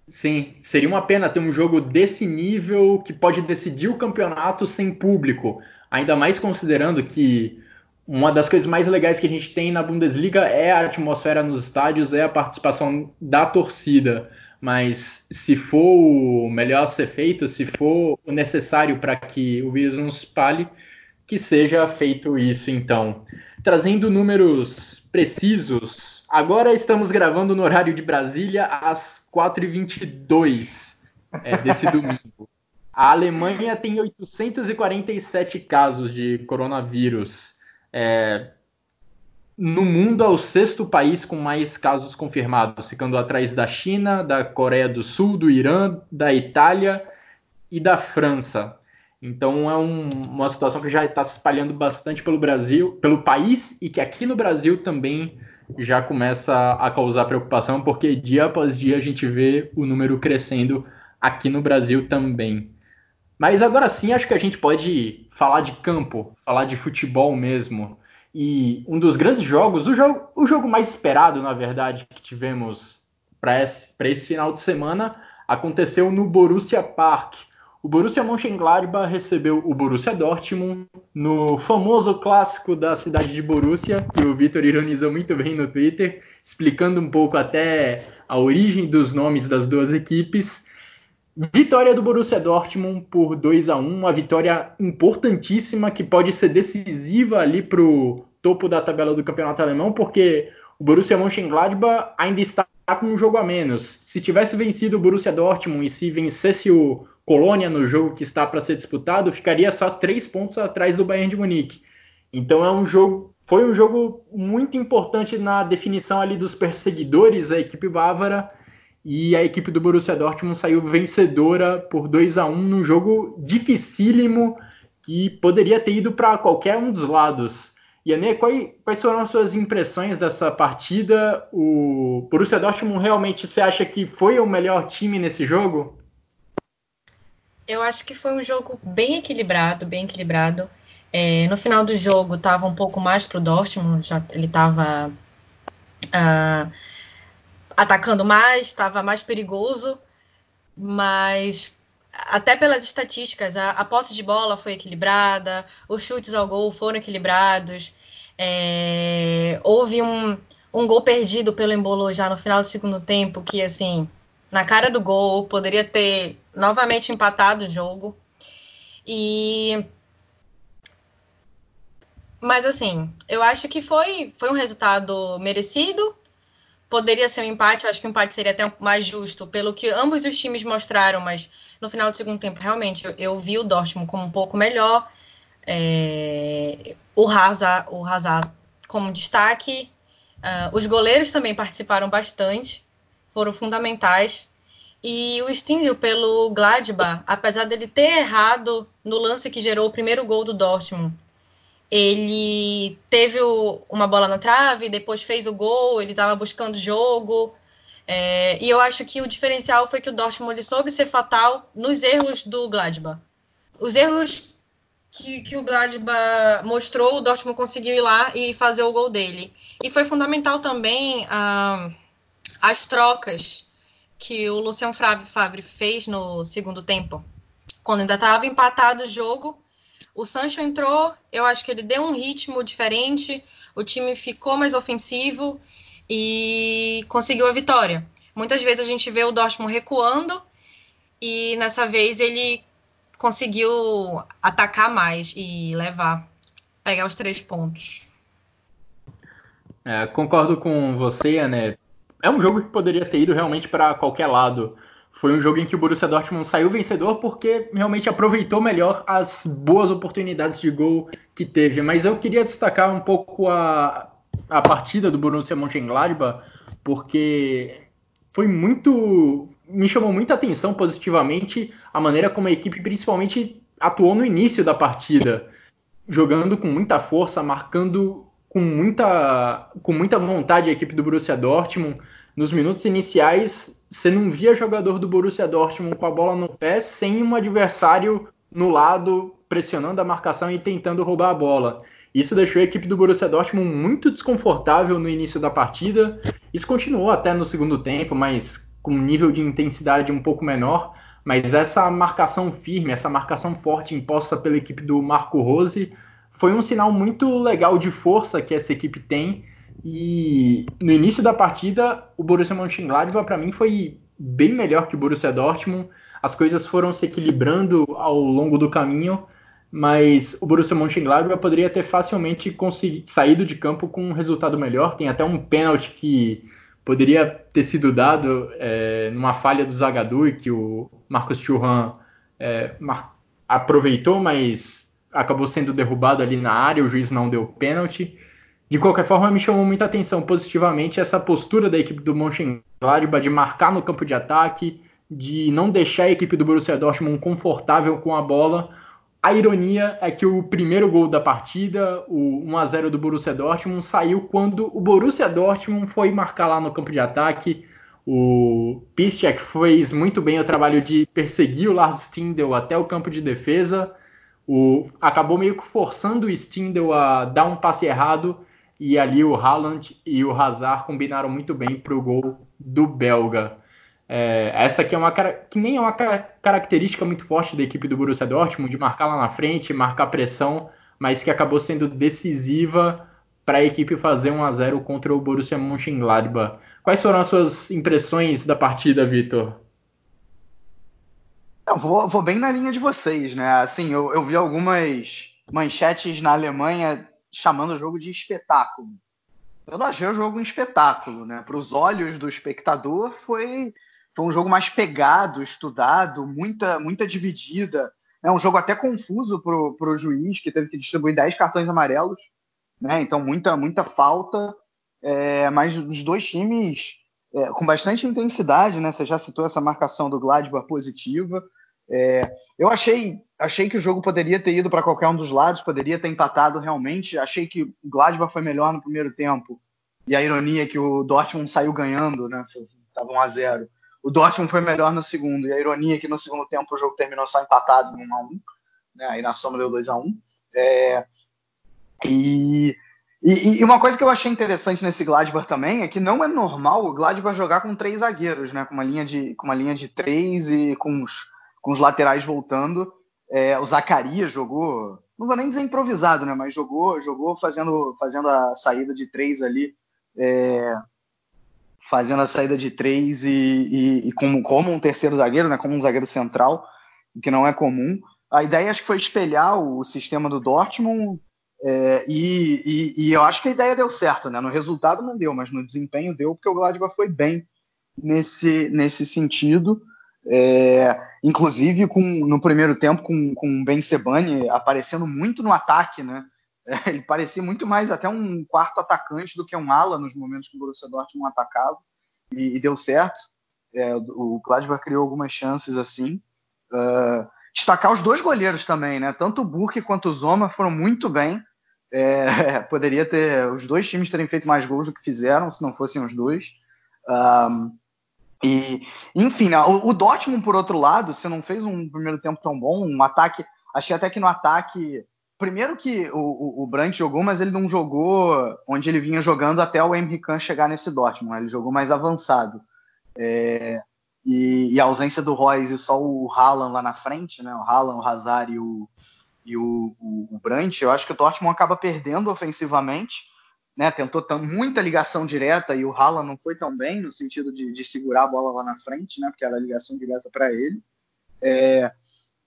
S1: Sim, seria uma pena ter um jogo desse nível que pode decidir o campeonato sem público. Ainda mais considerando que uma das coisas mais legais que a gente tem na Bundesliga é a atmosfera nos estádios, é a participação da torcida mas se for o melhor a ser feito, se for o necessário para que o vírus não se espalhe, que seja feito isso então. Trazendo números precisos, agora estamos gravando no horário de Brasília às 4h22 é, desse domingo. A Alemanha tem 847 casos de coronavírus. É, no mundo é o sexto país com mais casos confirmados, ficando atrás da China, da Coreia do Sul, do Irã, da Itália e da França. Então é um, uma situação que já está se espalhando bastante pelo Brasil, pelo país e que aqui no Brasil também já começa a causar preocupação, porque dia após dia a gente vê o número crescendo aqui no Brasil também. Mas agora sim, acho que a gente pode falar de campo, falar de futebol mesmo. E um dos grandes jogos, o jogo, o jogo mais esperado, na verdade, que tivemos para esse, esse final de semana, aconteceu no Borussia Park. O Borussia Mönchengladbach recebeu o Borussia Dortmund no famoso clássico da cidade de Borussia, que o Vitor ironizou muito bem no Twitter, explicando um pouco até a origem dos nomes das duas equipes. Vitória do Borussia Dortmund por 2 a 1 uma vitória importantíssima que pode ser decisiva ali para o topo da tabela do campeonato alemão, porque o Borussia Mönchengladbach ainda está com um jogo a menos. Se tivesse vencido o Borussia Dortmund e se vencesse o Colônia no jogo que está para ser disputado, ficaria só três pontos atrás do Bayern de Munique. Então é um jogo, foi um jogo muito importante na definição ali dos perseguidores da equipe bávara e a equipe do Borussia Dortmund saiu vencedora por 2 a 1 num jogo dificílimo que poderia ter ido para qualquer um dos lados. Yanê, quais, quais foram as suas impressões dessa partida? O Borussia Dortmund realmente você acha que foi o melhor time nesse jogo?
S2: Eu acho que foi um jogo bem equilibrado, bem equilibrado. É, no final do jogo estava um pouco mais para o Dortmund, já, ele estava uh, ah, atacando mais, estava mais perigoso, mas até pelas estatísticas, a, a, posse de bola foi equilibrada, os chutes ao gol foram equilibrados, é, houve um, um gol perdido pelo Embolo já no final do segundo tempo, que assim, na cara do gol, poderia ter novamente empatado o jogo. E mas assim, eu acho que foi, foi um resultado merecido. Poderia ser um empate, acho que o um empate seria até mais justo, pelo que ambos os times mostraram, mas no final do segundo tempo, realmente, eu, eu vi o Dortmund como um pouco melhor. É, o Hazard, o Hazard como destaque. Uh, os goleiros também participaram bastante, foram fundamentais. E o Stindl pelo Gladbach, apesar dele ter errado no lance que gerou o primeiro gol do Dortmund, ele teve uma bola na trave, depois fez o gol, ele estava buscando jogo. É, e eu acho que o diferencial foi que o Dortmund soube ser fatal nos erros do Gladbach. Os erros que, que, o Gladbach mostrou, o Dortmund conseguiu ir lá e fazer o gol dele. E foi fundamental também ah, as trocas que o Luciano Favre fez no segundo tempo. Quando ainda estava empatado o jogo, o Sancho entrou, eu acho que ele deu um ritmo diferente, o time ficou mais ofensivo e conseguiu a vitória. Muitas vezes a gente vê o Dortmund recuando e nessa vez ele conseguiu atacar mais e levar, pegar os três pontos.
S1: É, concordo com você, né? É um jogo que poderia ter ido realmente para qualquer lado foi um jogo em que o Borussia Dortmund saiu vencedor porque realmente aproveitou melhor as boas oportunidades de gol que teve. Mas eu queria destacar um pouco a, a partida do Borussia Mönchengladbach porque foi muito me chamou muita atenção positivamente a maneira como a equipe principalmente atuou no início da partida, jogando com muita força, marcando com muita com muita vontade a equipe do Borussia Dortmund nos minutos iniciais você não via jogador do Borussia Dortmund com a bola no pé sem um adversário no lado pressionando a marcação e tentando roubar a bola. Isso deixou a equipe do Borussia Dortmund muito desconfortável no início da partida. Isso continuou até no segundo tempo, mas com um nível de intensidade um pouco menor. Mas essa marcação firme, essa marcação forte imposta pela equipe do Marco Rose foi um sinal muito legal de força que essa equipe tem e no início da partida, o Borussia Mönchengladbach para mim foi bem melhor que o Borussia Dortmund. As coisas foram se equilibrando ao longo do caminho, mas o Borussia Mönchengladbach poderia ter facilmente saído de campo com um resultado melhor. Tem até um pênalti que poderia ter sido dado é, numa falha do Zagadou que o Marcos Churran é, aproveitou, mas acabou sendo derrubado ali na área. O juiz não deu pênalti. De qualquer forma, me chamou muita atenção positivamente essa postura da equipe do Mönchengladbach de marcar no campo de ataque, de não deixar a equipe do Borussia Dortmund confortável com a bola. A ironia é que o primeiro gol da partida, o 1 a 0 do Borussia Dortmund, saiu quando o Borussia Dortmund foi marcar lá no campo de ataque. O Piszczek fez muito bem o trabalho de perseguir o Lars Stindl até o campo de defesa. O, acabou meio que forçando o Stindl a dar um passe errado e ali o Haaland e o Hazard combinaram muito bem para o gol do belga. É, essa aqui é uma que nem é uma característica muito forte da equipe do Borussia Dortmund de marcar lá na frente, marcar pressão, mas que acabou sendo decisiva para a equipe fazer 1 a 0 contra o Borussia Mönchengladbach. Quais foram as suas impressões da partida, Vitor?
S3: Eu vou, vou, bem na linha de vocês, né? Assim, eu, eu vi algumas manchetes na Alemanha chamando o jogo de espetáculo. Eu não achei o jogo um espetáculo, né? Para os olhos do espectador foi, foi um jogo mais pegado, estudado, muita, muita dividida. É um jogo até confuso para o juiz, que teve que distribuir 10 cartões amarelos, né? Então muita, muita falta. É, mas os dois times é, com bastante intensidade, né? Você já citou essa marcação do Gladbach positiva. É, eu achei, achei que o jogo poderia ter ido para qualquer um dos lados, poderia ter empatado realmente. Achei que o Gladbach foi melhor no primeiro tempo. E a ironia é que o Dortmund saiu ganhando, né? Estava 1 a 0. O Dortmund foi melhor no segundo. E a ironia é que no segundo tempo o jogo terminou só empatado em 1 a 1. Né? Aí na soma deu 2 a 1. É, e, e, e, uma coisa que eu achei interessante nesse Gladbach também é que não é normal o Gladbach jogar com três zagueiros, né? Com uma linha de, com uma linha de três e com os com os laterais voltando. É, o Zacarias jogou, não vou nem dizer improvisado, né? Mas jogou, jogou fazendo, fazendo a saída de três ali, é, fazendo a saída de três e, e, e como, como, um terceiro zagueiro, né? Como um zagueiro central, o que não é comum. A ideia acho que foi espelhar o sistema do Dortmund é, e, e, eu acho que a ideia deu certo, né? No resultado não deu, mas no desempenho deu, porque o Gladbach foi bem nesse, nesse sentido. É, inclusive com, no primeiro tempo com, com o Ben Sebani aparecendo muito no ataque, né? É, ele parecia muito mais até um quarto atacante do que um ala nos momentos que o Borussia Dortmund atacava e, e deu certo. É, o Gladbach criou algumas chances assim. Uh, destacar os dois goleiros também, né? Tanto o Burke quanto o Zoma foram muito bem. É, poderia ter os dois times terem feito mais gols do que fizeram, se não fossem os dois. Um, e, enfim, né, o, o, Dortmund, por outro lado, você não fez um primeiro tempo tão bom, um ataque. Achei até que no ataque. Primeiro que o, o, Brandt jogou, mas ele não jogou onde ele vinha jogando até o Emre Can chegar nesse Dortmund. Né? Ele jogou mais avançado. É, e, e, a ausência do Royce e só o Haaland lá na frente, né? O Haaland, o Hazard e o, e o, o, o Brandt, eu acho que o Dortmund acaba perdendo ofensivamente. Né, tentou muita ligação direta e o Haaland não foi tão bem no sentido de, de segurar a bola lá na frente, né, porque era ligação direta para ele. É,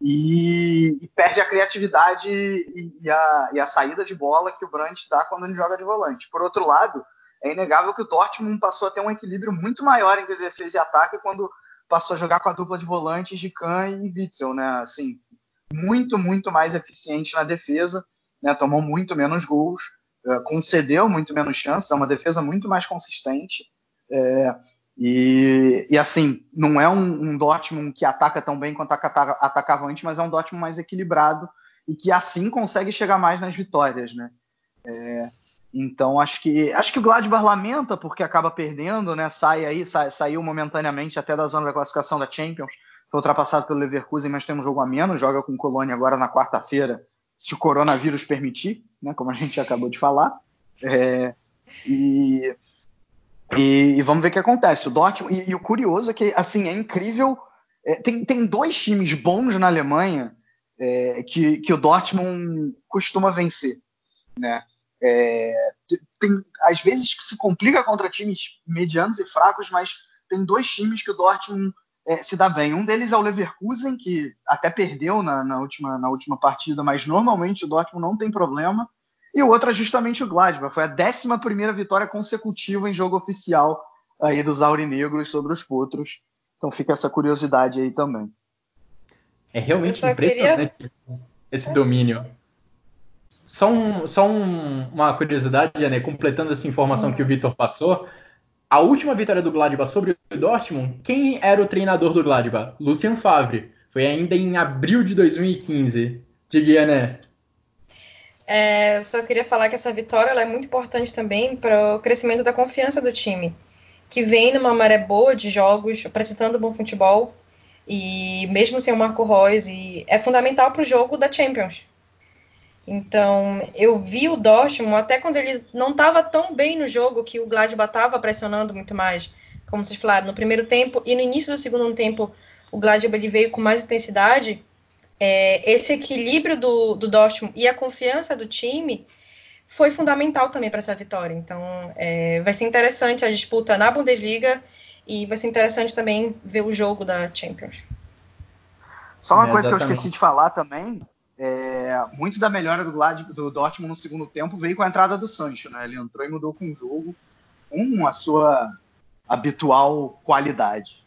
S3: e, e, perde a criatividade e, e, a, e, a, saída de bola que o Brandt dá quando ele joga de volante. Por outro lado, é inegável que o Dortmund passou a ter um equilíbrio muito maior entre defesa e ataque quando passou a jogar com a dupla de volantes de Kahn e Witzel, né? Assim, muito, muito mais eficiente na defesa, né? Tomou muito menos gols, concedeu muito menos chances, é uma defesa muito mais consistente. É, e, e, assim, não é um, um, Dortmund que ataca tão bem quanto atacava antes, mas é um Dortmund mais equilibrado e que assim consegue chegar mais nas vitórias, né? É, então acho que acho que o Gladbach lamenta porque acaba perdendo, né? Sai aí, sai, saiu momentaneamente até da zona da classificação da Champions, foi ultrapassado pelo Leverkusen, mas tem um jogo a menos, joga com o Colônia agora na quarta-feira, se o coronavírus permitir, né? Como a gente acabou de falar. É, e, e, e, vamos ver o que acontece. O Dortmund e, e o curioso é que assim é incrível. É, tem, tem dois times bons na Alemanha é, que, que o Dortmund costuma vencer, né? É, tem, às vezes se complica contra times medianos e fracos, mas tem dois times que o Dortmund é, se dá bem. Um deles é o Leverkusen, que até perdeu na, na, última, na última partida, mas normalmente o Dortmund não tem problema. E o outro é justamente o Gladbach. Foi a 11 vitória consecutiva em jogo oficial aí dos aurinegros sobre os potros. Então fica essa curiosidade aí também.
S1: É realmente impressionante queria... esse domínio. Só, um, só um, uma curiosidade, né? Completando essa informação que o Vitor passou. A última vitória do Gladbach sobre o Dortmund, quem era o treinador do Gladbach? Lucien Favre. Foi ainda em abril de 2015. Diga, né?
S2: É, só queria falar que essa vitória é muito importante também para o crescimento da confiança do time, que vem numa maré boa de jogos, apresentando bom futebol, e mesmo sem o Marco Reus, é fundamental para o jogo da Champions. Então, eu vi o Dortmund até quando ele não estava tão bem no jogo, que o Gladbach estava pressionando muito mais, como vocês falaram, no primeiro tempo e no início do segundo tempo, o Gladbach ele veio com mais intensidade. É, esse equilíbrio do, do Dortmund e a confiança do time foi fundamental também para essa vitória. Então, é, vai ser interessante a disputa na Bundesliga e vai ser interessante também ver o jogo da Champions.
S3: Só uma é, coisa que eu esqueci de falar também é, muito da melhora do, do Dortmund no segundo tempo veio com a entrada do Sancho, né? Ele entrou e mudou com o jogo com a sua habitual qualidade.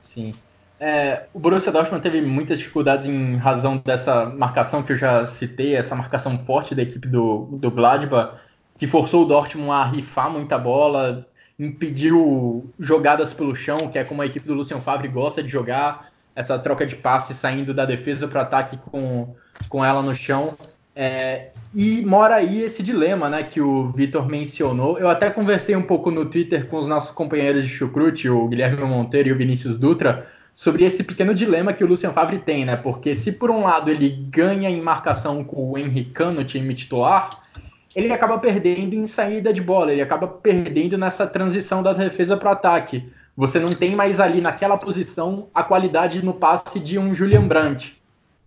S1: Sim. É, o Borussia Dortmund teve muitas dificuldades em razão dessa marcação que eu já citei, essa marcação forte da equipe do, do Gladbach, que forçou o Dortmund a rifar muita bola, impediu jogadas pelo chão, que é como a equipe do Lucien Favre gosta de jogar essa troca de passe saindo da defesa para o ataque com, com ela no chão. É, e mora aí esse dilema né, que o Vitor mencionou. Eu até conversei um pouco no Twitter com os nossos companheiros de chucrute, o Guilherme Monteiro e o Vinícius Dutra, sobre esse pequeno dilema que o Lucian Favre tem, né? Porque se por um lado ele ganha em marcação com o Henrique no time titular, ele acaba perdendo em saída de bola, ele acaba perdendo nessa transição da defesa para o ataque você não tem mais ali naquela posição a qualidade no passe de um Julian Brandt,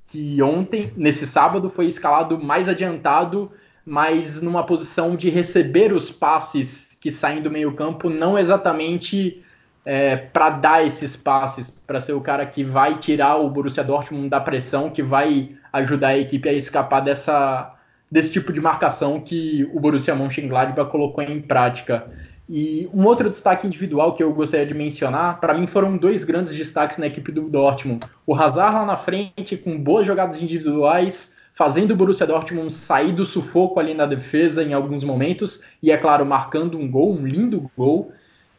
S1: que ontem, nesse sábado, foi escalado mais adiantado, mas numa posição de receber os passes que saem do meio-campo, não exatamente é, para dar esses passes, para ser o cara que vai tirar o Borussia Dortmund da pressão, que vai ajudar a equipe a escapar dessa, desse tipo de marcação que o Borussia Mönchengladbach colocou em prática. E um outro destaque individual que eu gostaria de mencionar, para mim foram dois grandes destaques na equipe do Dortmund. O Hazard lá na frente, com boas jogadas individuais, fazendo o Borussia Dortmund sair do sufoco ali na defesa em alguns momentos, e é claro, marcando um gol, um lindo gol.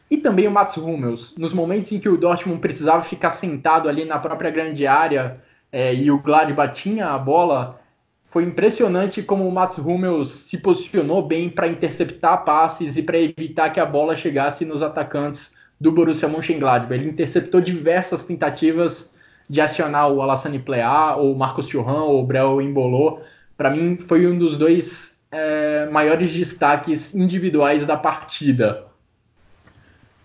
S1: e também o Mats Hummels. Nos momentos em que o Dortmund precisava ficar sentado ali na própria grande área é, e o Gladbach tinha a bola, foi impressionante como o Mats Hummels se posicionou bem para interceptar passes e para evitar que a bola chegasse nos atacantes do Borussia Mönchengladbach. Ele interceptou diversas tentativas de acionar o Alassane Plea, ou Marcos Churran, ou o Brel Embolou. Para mim, foi um dos dois é, maiores destaques individuais da partida.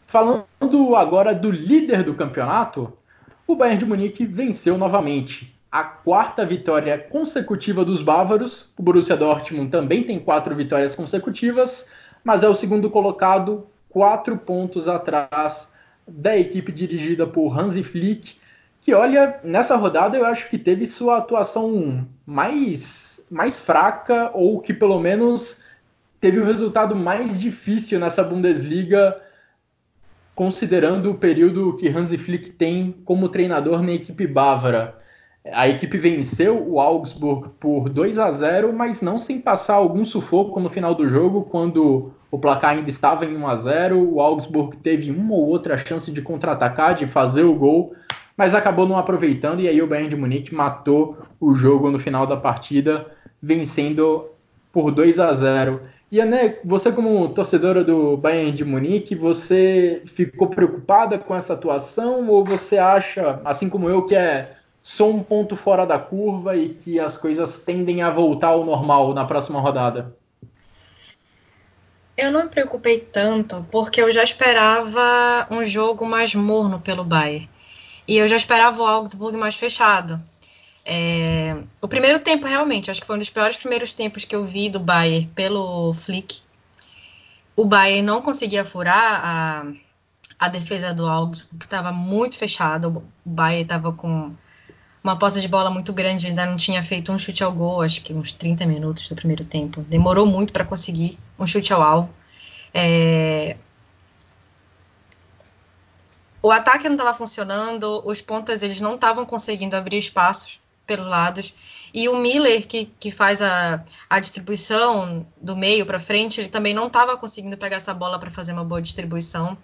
S1: Falando agora do líder do campeonato, o Bayern de Munique venceu novamente. A quarta vitória consecutiva dos bávaros. O Borussia Dortmund também tem quatro vitórias consecutivas, mas é o segundo colocado, quatro pontos atrás da equipe dirigida por Hansi Flick, que olha, nessa rodada eu acho que teve sua atuação mais, mais fraca, ou que pelo menos teve o resultado mais difícil nessa Bundesliga, considerando o período que Hansi Flick tem como treinador na equipe bávara. A equipe venceu o Augsburg por 2 a 0, mas não sem passar algum sufoco no final do jogo, quando o placar ainda estava em 1 a 0. O Augsburg teve uma ou outra chance de contra-atacar, de fazer o gol, mas acabou não aproveitando e aí o Bayern de Munique matou o jogo no final da partida, vencendo por 2 a 0. E Ané, você como torcedora do Bayern de Munique, você ficou preocupada com essa atuação ou você acha, assim como eu, que é só um ponto fora da curva e que as coisas tendem a voltar ao normal na próxima rodada?
S2: Eu não me preocupei tanto porque eu já esperava um jogo mais morno pelo Bayern. E eu já esperava o Augsburg mais fechado. É... O primeiro tempo, realmente, acho que foi um dos piores primeiros tempos que eu vi do Bayern pelo Flick. O Bayern não conseguia furar a, a defesa do Augsburg, que estava muito fechada. O Bayern estava com uma posse de bola muito grande, ainda não tinha feito um chute ao gol, acho que uns 30 minutos do primeiro tempo. Demorou muito para conseguir um chute ao alvo. É... O ataque não estava funcionando, os pontas eles não estavam conseguindo abrir espaços pelos lados. E o Miller, que, que faz a, a distribuição do meio para frente, ele também não estava conseguindo pegar essa bola para fazer uma boa distribuição.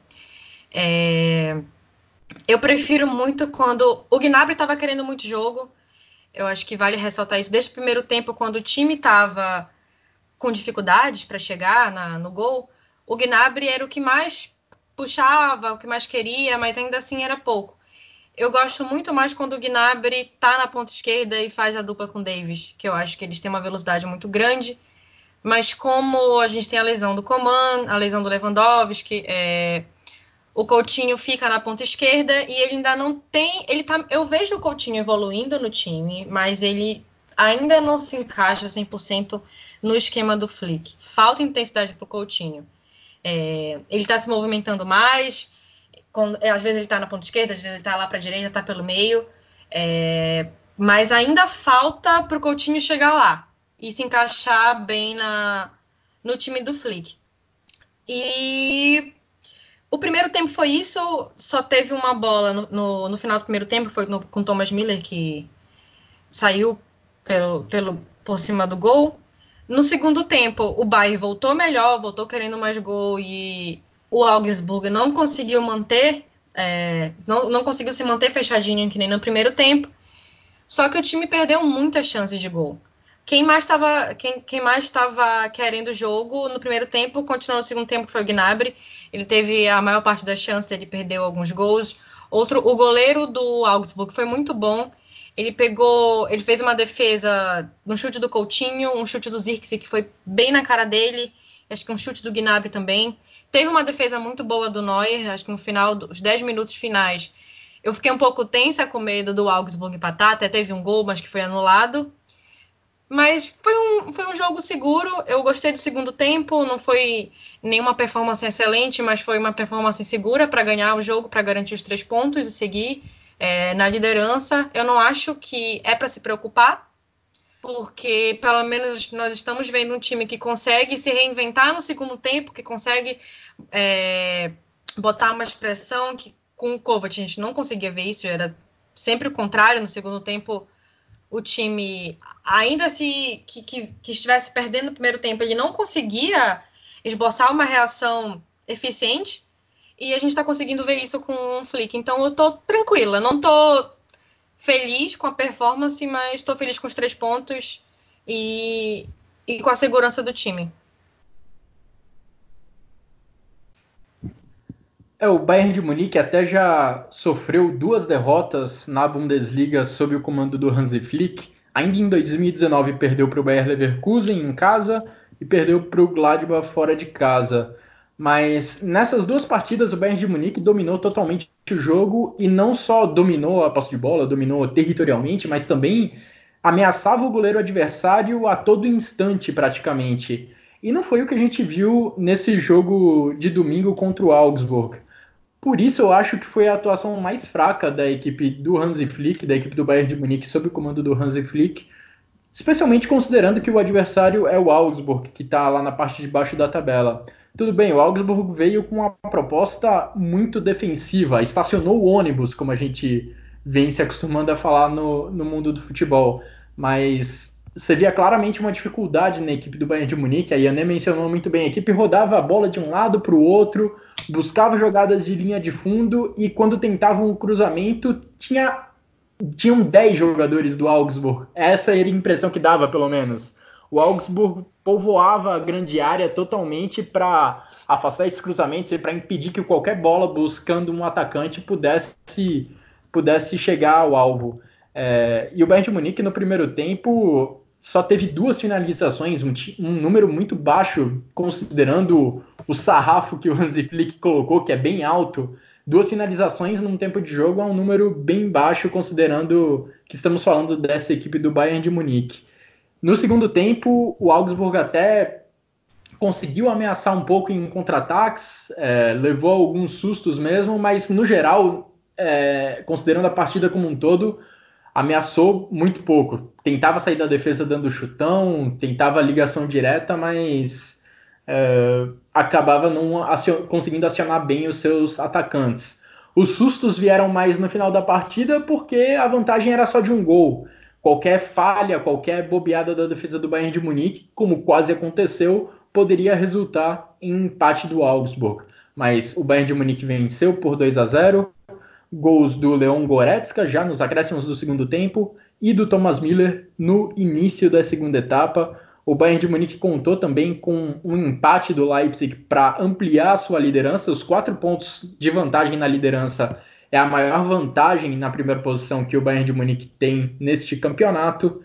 S2: É... Eu prefiro muito quando o Gnabry estava querendo muito jogo. Eu acho que vale ressaltar isso desde o primeiro tempo, quando o time estava com dificuldades para chegar na, no gol. O Gnabry era o que mais puxava, o que mais queria, mas ainda assim era pouco. Eu gosto muito mais quando o Gnabry tá na ponta esquerda e faz a dupla com o Davis, que eu acho que eles têm uma velocidade muito grande. Mas como a gente tem a lesão do Coman, a lesão do Lewandowski, é, o Coutinho fica na ponta esquerda e ele ainda não tem. Ele tá, eu vejo o Coutinho evoluindo no time, mas ele ainda não se encaixa 100% no esquema do Flick. Falta intensidade para o Coutinho. É, ele está se movimentando mais, quando, às vezes ele está na ponta esquerda, às vezes ele está lá para a direita, está pelo meio. É, mas ainda falta para o Coutinho chegar lá e se encaixar bem na, no time do Flick. E o primeiro tempo foi isso, só teve uma bola no, no, no final do primeiro tempo, foi no, com Thomas Miller, que saiu pelo, pelo, por cima do gol. No segundo tempo, o Bayern voltou melhor, voltou querendo mais gol e o Augsburg não conseguiu manter, é, não, não conseguiu se manter fechadinho que nem no primeiro tempo. Só que o time perdeu muitas chances de gol. Quem mais estava quem, quem, mais estava querendo o jogo no primeiro tempo, continuou no segundo tempo, foi o Gnabry. Ele teve a maior parte das chances, ele perdeu alguns gols. Outro, o goleiro do Augsburg foi muito bom. Ele pegou, ele fez uma defesa no chute do Coutinho, um chute do Zirkzee que foi bem na cara dele, acho que um chute do Gnabry também. Teve uma defesa muito boa do Neuer, acho que no final dos 10 minutos finais. Eu fiquei um pouco tensa com medo do Augsburg empatar, até teve um gol, mas que foi anulado. Mas foi um, foi um jogo seguro. Eu gostei do segundo tempo. Não foi nenhuma performance excelente, mas foi uma performance segura para ganhar o jogo, para garantir os três pontos e seguir é, na liderança. Eu não acho que é para se preocupar, porque pelo menos nós estamos vendo um time que consegue se reinventar no segundo tempo, que consegue é, botar uma expressão que com o Kovac a gente não conseguia ver isso, era sempre o contrário. No segundo tempo o time, ainda se que, que, que, estivesse perdendo no primeiro tempo, ele não conseguia esboçar uma reação eficiente. e a gente está conseguindo ver isso com o Flick. Então eu tô tranquila, não tô feliz com a performance, mas estou feliz com os três pontos e, e com a segurança do time.
S1: É, o Bayern de Munique até já sofreu duas derrotas na Bundesliga sob o comando do Hansi Flick. Ainda em 2019 perdeu para o Bayern Leverkusen em casa e perdeu para o Gladbach fora de casa. Mas nessas duas partidas o Bayern de Munique dominou totalmente o jogo e não só dominou a posse de bola, dominou territorialmente, mas também ameaçava o goleiro adversário a todo instante praticamente. E não foi o que a gente viu nesse jogo de domingo contra o Augsburg. Por isso eu acho que foi a atuação mais fraca da equipe do Hansi Flick, da equipe do Bayern de Munique sob o comando do Hansi Flick, especialmente considerando que o adversário é o Augsburg, que está lá na parte de baixo da tabela. Tudo bem, o Augsburg veio com uma proposta muito defensiva, estacionou o ônibus, como a gente vem se acostumando a falar no, no mundo do futebol. Mas você via claramente uma dificuldade na equipe do Bayern de Munique, a Yané mencionou muito bem, a equipe rodava a bola de um lado para o outro, buscava jogadas de linha de fundo e quando tentavam o cruzamento tinha tinham 10 jogadores do Augsburg. Essa era a impressão que dava, pelo menos. O Augsburg povoava a grande área totalmente para afastar esses cruzamentos e para impedir que qualquer bola buscando um atacante pudesse, pudesse chegar ao alvo. É, e o Bayern de Munique no primeiro tempo só teve duas finalizações, um, um, número muito baixo, considerando o sarrafo que o Hansi Flick colocou, que é bem alto. Duas finalizações num tempo de jogo é um número bem baixo, considerando que estamos falando dessa equipe do Bayern de Munique. No segundo tempo, o Augsburg até conseguiu ameaçar um pouco em contra-ataques, é, levou alguns sustos mesmo, mas no geral, é, considerando a partida como um todo, ameaçou muito pouco. Tentava sair da defesa dando chutão, tentava ligação direta, mas é, acabava não acion conseguindo acionar bem os seus atacantes. Os sustos vieram mais no final da partida porque a vantagem era só de um gol qualquer falha, qualquer bobeada da defesa do Bayern de Munique, como quase aconteceu, poderia resultar em empate do Augsburg. Mas o Bayern de Munique venceu por 2 a 0, gols do Leon Goretzka já nos acréscimos do segundo tempo e do Thomas Miller no início da segunda etapa. O Bayern de Munique contou também com um empate do Leipzig para ampliar sua liderança, os quatro pontos de vantagem na liderança é a maior vantagem na primeira posição que o Bayern de Munique tem neste campeonato.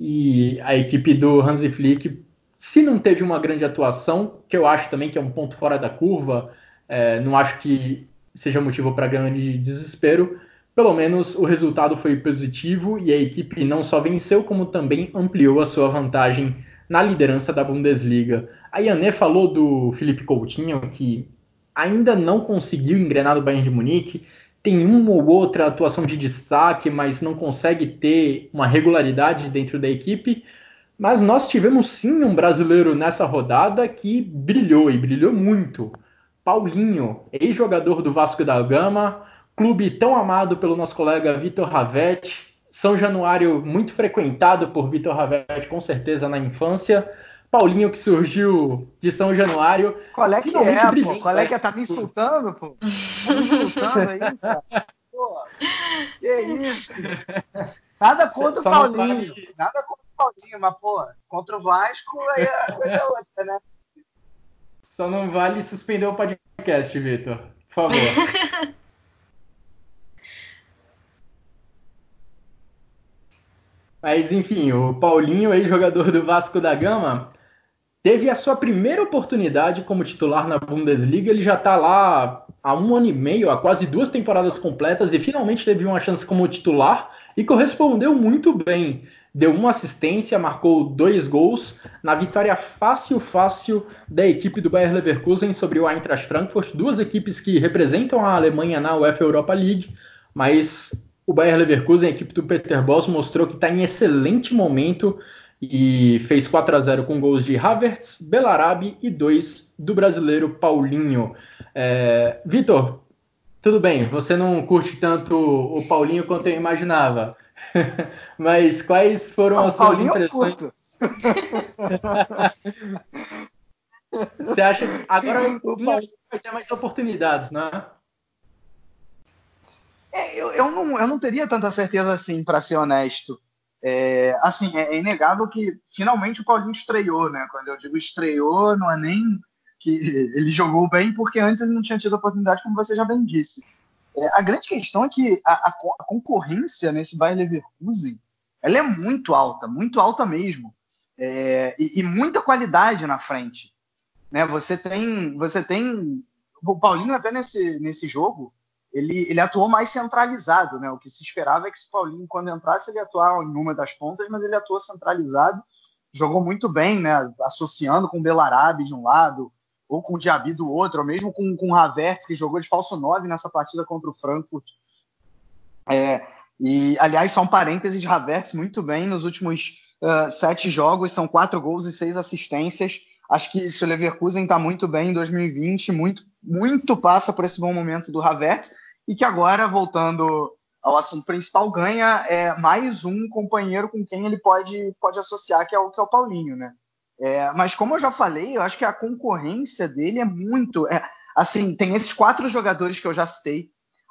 S1: E a equipe do Hansi Flick, se não teve uma grande atuação, que eu acho também que é um ponto fora da curva, é, não acho que seja motivo para grande desespero. Pelo menos o resultado foi positivo e a equipe não só venceu, como também ampliou a sua vantagem na liderança da Bundesliga. A Yané falou do Felipe Coutinho, que ainda não conseguiu engrenar no Bayern de Munique tem uma ou outra atuação de destaque, mas não consegue ter uma regularidade dentro da equipe. Mas nós tivemos sim um brasileiro nessa rodada que brilhou e brilhou muito. Paulinho, ex-jogador do Vasco da Gama, clube tão amado pelo nosso colega Vitor Ravetti, São Januário muito frequentado por Vitor Ravetti, com certeza na infância. Paulinho que surgiu de São Januário.
S3: Qual é que é, pô? Qual é que é? Tá me insultando, pô? Tá me insultando aí, cara? Pô, que isso? Nada contra o Paulinho. Vale... Nada contra o Paulinho, mas, pô, contra o Vasco aí a coisa é outra, né?
S1: Só não vale suspender o podcast, Vitor. Por favor. Mas enfim, o Paulinho, ex-jogador do Vasco da Gama, teve a sua primeira oportunidade como titular na Bundesliga. Ele já está lá há um ano e meio, há quase duas temporadas completas, e finalmente teve uma chance como titular e correspondeu muito bem. Deu uma assistência, marcou dois gols na vitória fácil, fácil da equipe do Bayer Leverkusen sobre o Eintracht Frankfurt, duas equipes que representam a Alemanha na UEFA Europa League, mas o Bayer Leverkusen, a equipe do Peter Bosz, mostrou que está em excelente momento e fez 4 a 0 com gols de Havertz, Belarabe e dois do brasileiro Paulinho. É, Vitor, tudo bem, você não curte tanto o Paulinho quanto eu imaginava, mas quais foram não, as suas Paulinho impressões? Você acha que agora o Paulinho vai ter mais oportunidades, né?
S3: É, eu, eu, não, eu não teria tanta certeza assim, para ser honesto. É, assim, é, é, inegável que finalmente o Paulinho estreou, né? Quando eu digo estreou, não é nem que ele jogou bem, porque antes ele não tinha tido oportunidade, como você já bem disse. É, a grande questão é que a, a, a, concorrência nesse Bayer Leverkusen ela é muito alta, muito alta mesmo. É, e, e, muita qualidade na frente. Né? Você tem. Você tem. O Paulinho até nesse, nesse jogo, ele, ele atuou mais centralizado, né? O que se esperava é que o Paulinho, quando entrasse, ele atuar em uma das pontas, mas ele atuou centralizado, jogou muito bem, né? Associando com o Belarabe de um lado, ou com o Diaby do outro, ou mesmo com, com o Havertz, que jogou de falso 9 nessa partida contra o Frankfurt. É, e, aliás, só um parênteses Havertz muito bem nos últimos uh, sete jogos, são quatro gols e seis assistências. Acho que se o Leverkusen está muito bem em 2020, muito, muito passa por esse bom momento do Havertz e que agora, voltando ao assunto principal, ganha é, mais um companheiro com quem ele pode, pode associar, que é o, que é o Paulinho, né? É, mas como eu já falei, eu acho que a concorrência dele é muito. É, assim, tem esses quatro jogadores que eu já citei.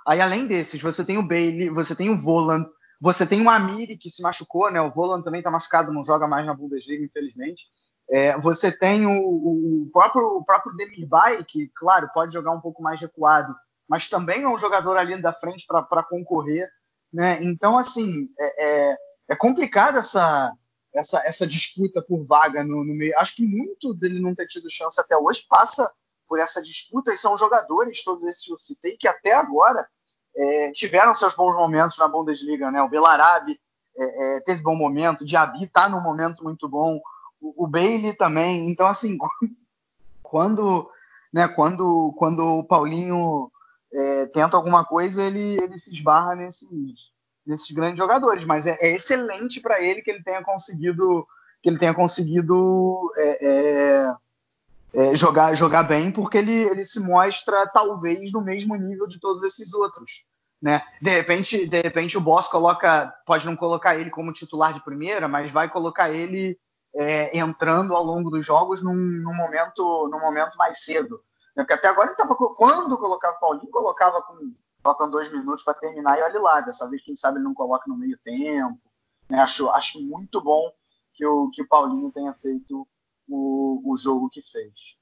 S3: Aí, além desses, você tem o Bailey, você tem o Voland, você tem o Amiri, que se machucou, né? O Voland também está machucado, não joga mais na Bundesliga, infelizmente. É, você tem o, o, próprio, o próprio Demirbay, que, claro, pode jogar um pouco mais recuado, mas também é um jogador ali da frente para concorrer. Né? Então, assim, é, é, é complicado essa, essa, essa disputa por vaga no, no, meio. Acho que muito dele não ter tido chance até hoje passa por essa disputa, e são jogadores, todos esses que eu citei, que até agora é, tiveram seus bons momentos na Bundesliga. Né? O Belarabe é, é teve bom momento, o Diaby está num momento muito bom, o, Bailey também. Então, assim, quando, né, quando, quando o Paulinho é, tenta alguma coisa, ele, ele se esbarra nesses, nesses grandes jogadores. Mas é, é excelente para ele que ele tenha conseguido que ele tenha conseguido é, é, é, jogar, jogar bem, porque ele, ele se mostra talvez no mesmo nível de todos esses outros. Né? De repente, de repente o Boss coloca, pode não colocar ele como titular de primeira, mas vai colocar ele é, entrando ao longo dos jogos num, num, momento, num momento mais cedo. Né? Porque até agora ele estava. Quando colocava o Paulinho, colocava com. Faltam dois minutos para terminar e olha lá. Dessa vez, quem sabe ele não coloca no meio tempo. Né? Acho, acho muito bom que o, que o Paulinho tenha feito o, o jogo que fez.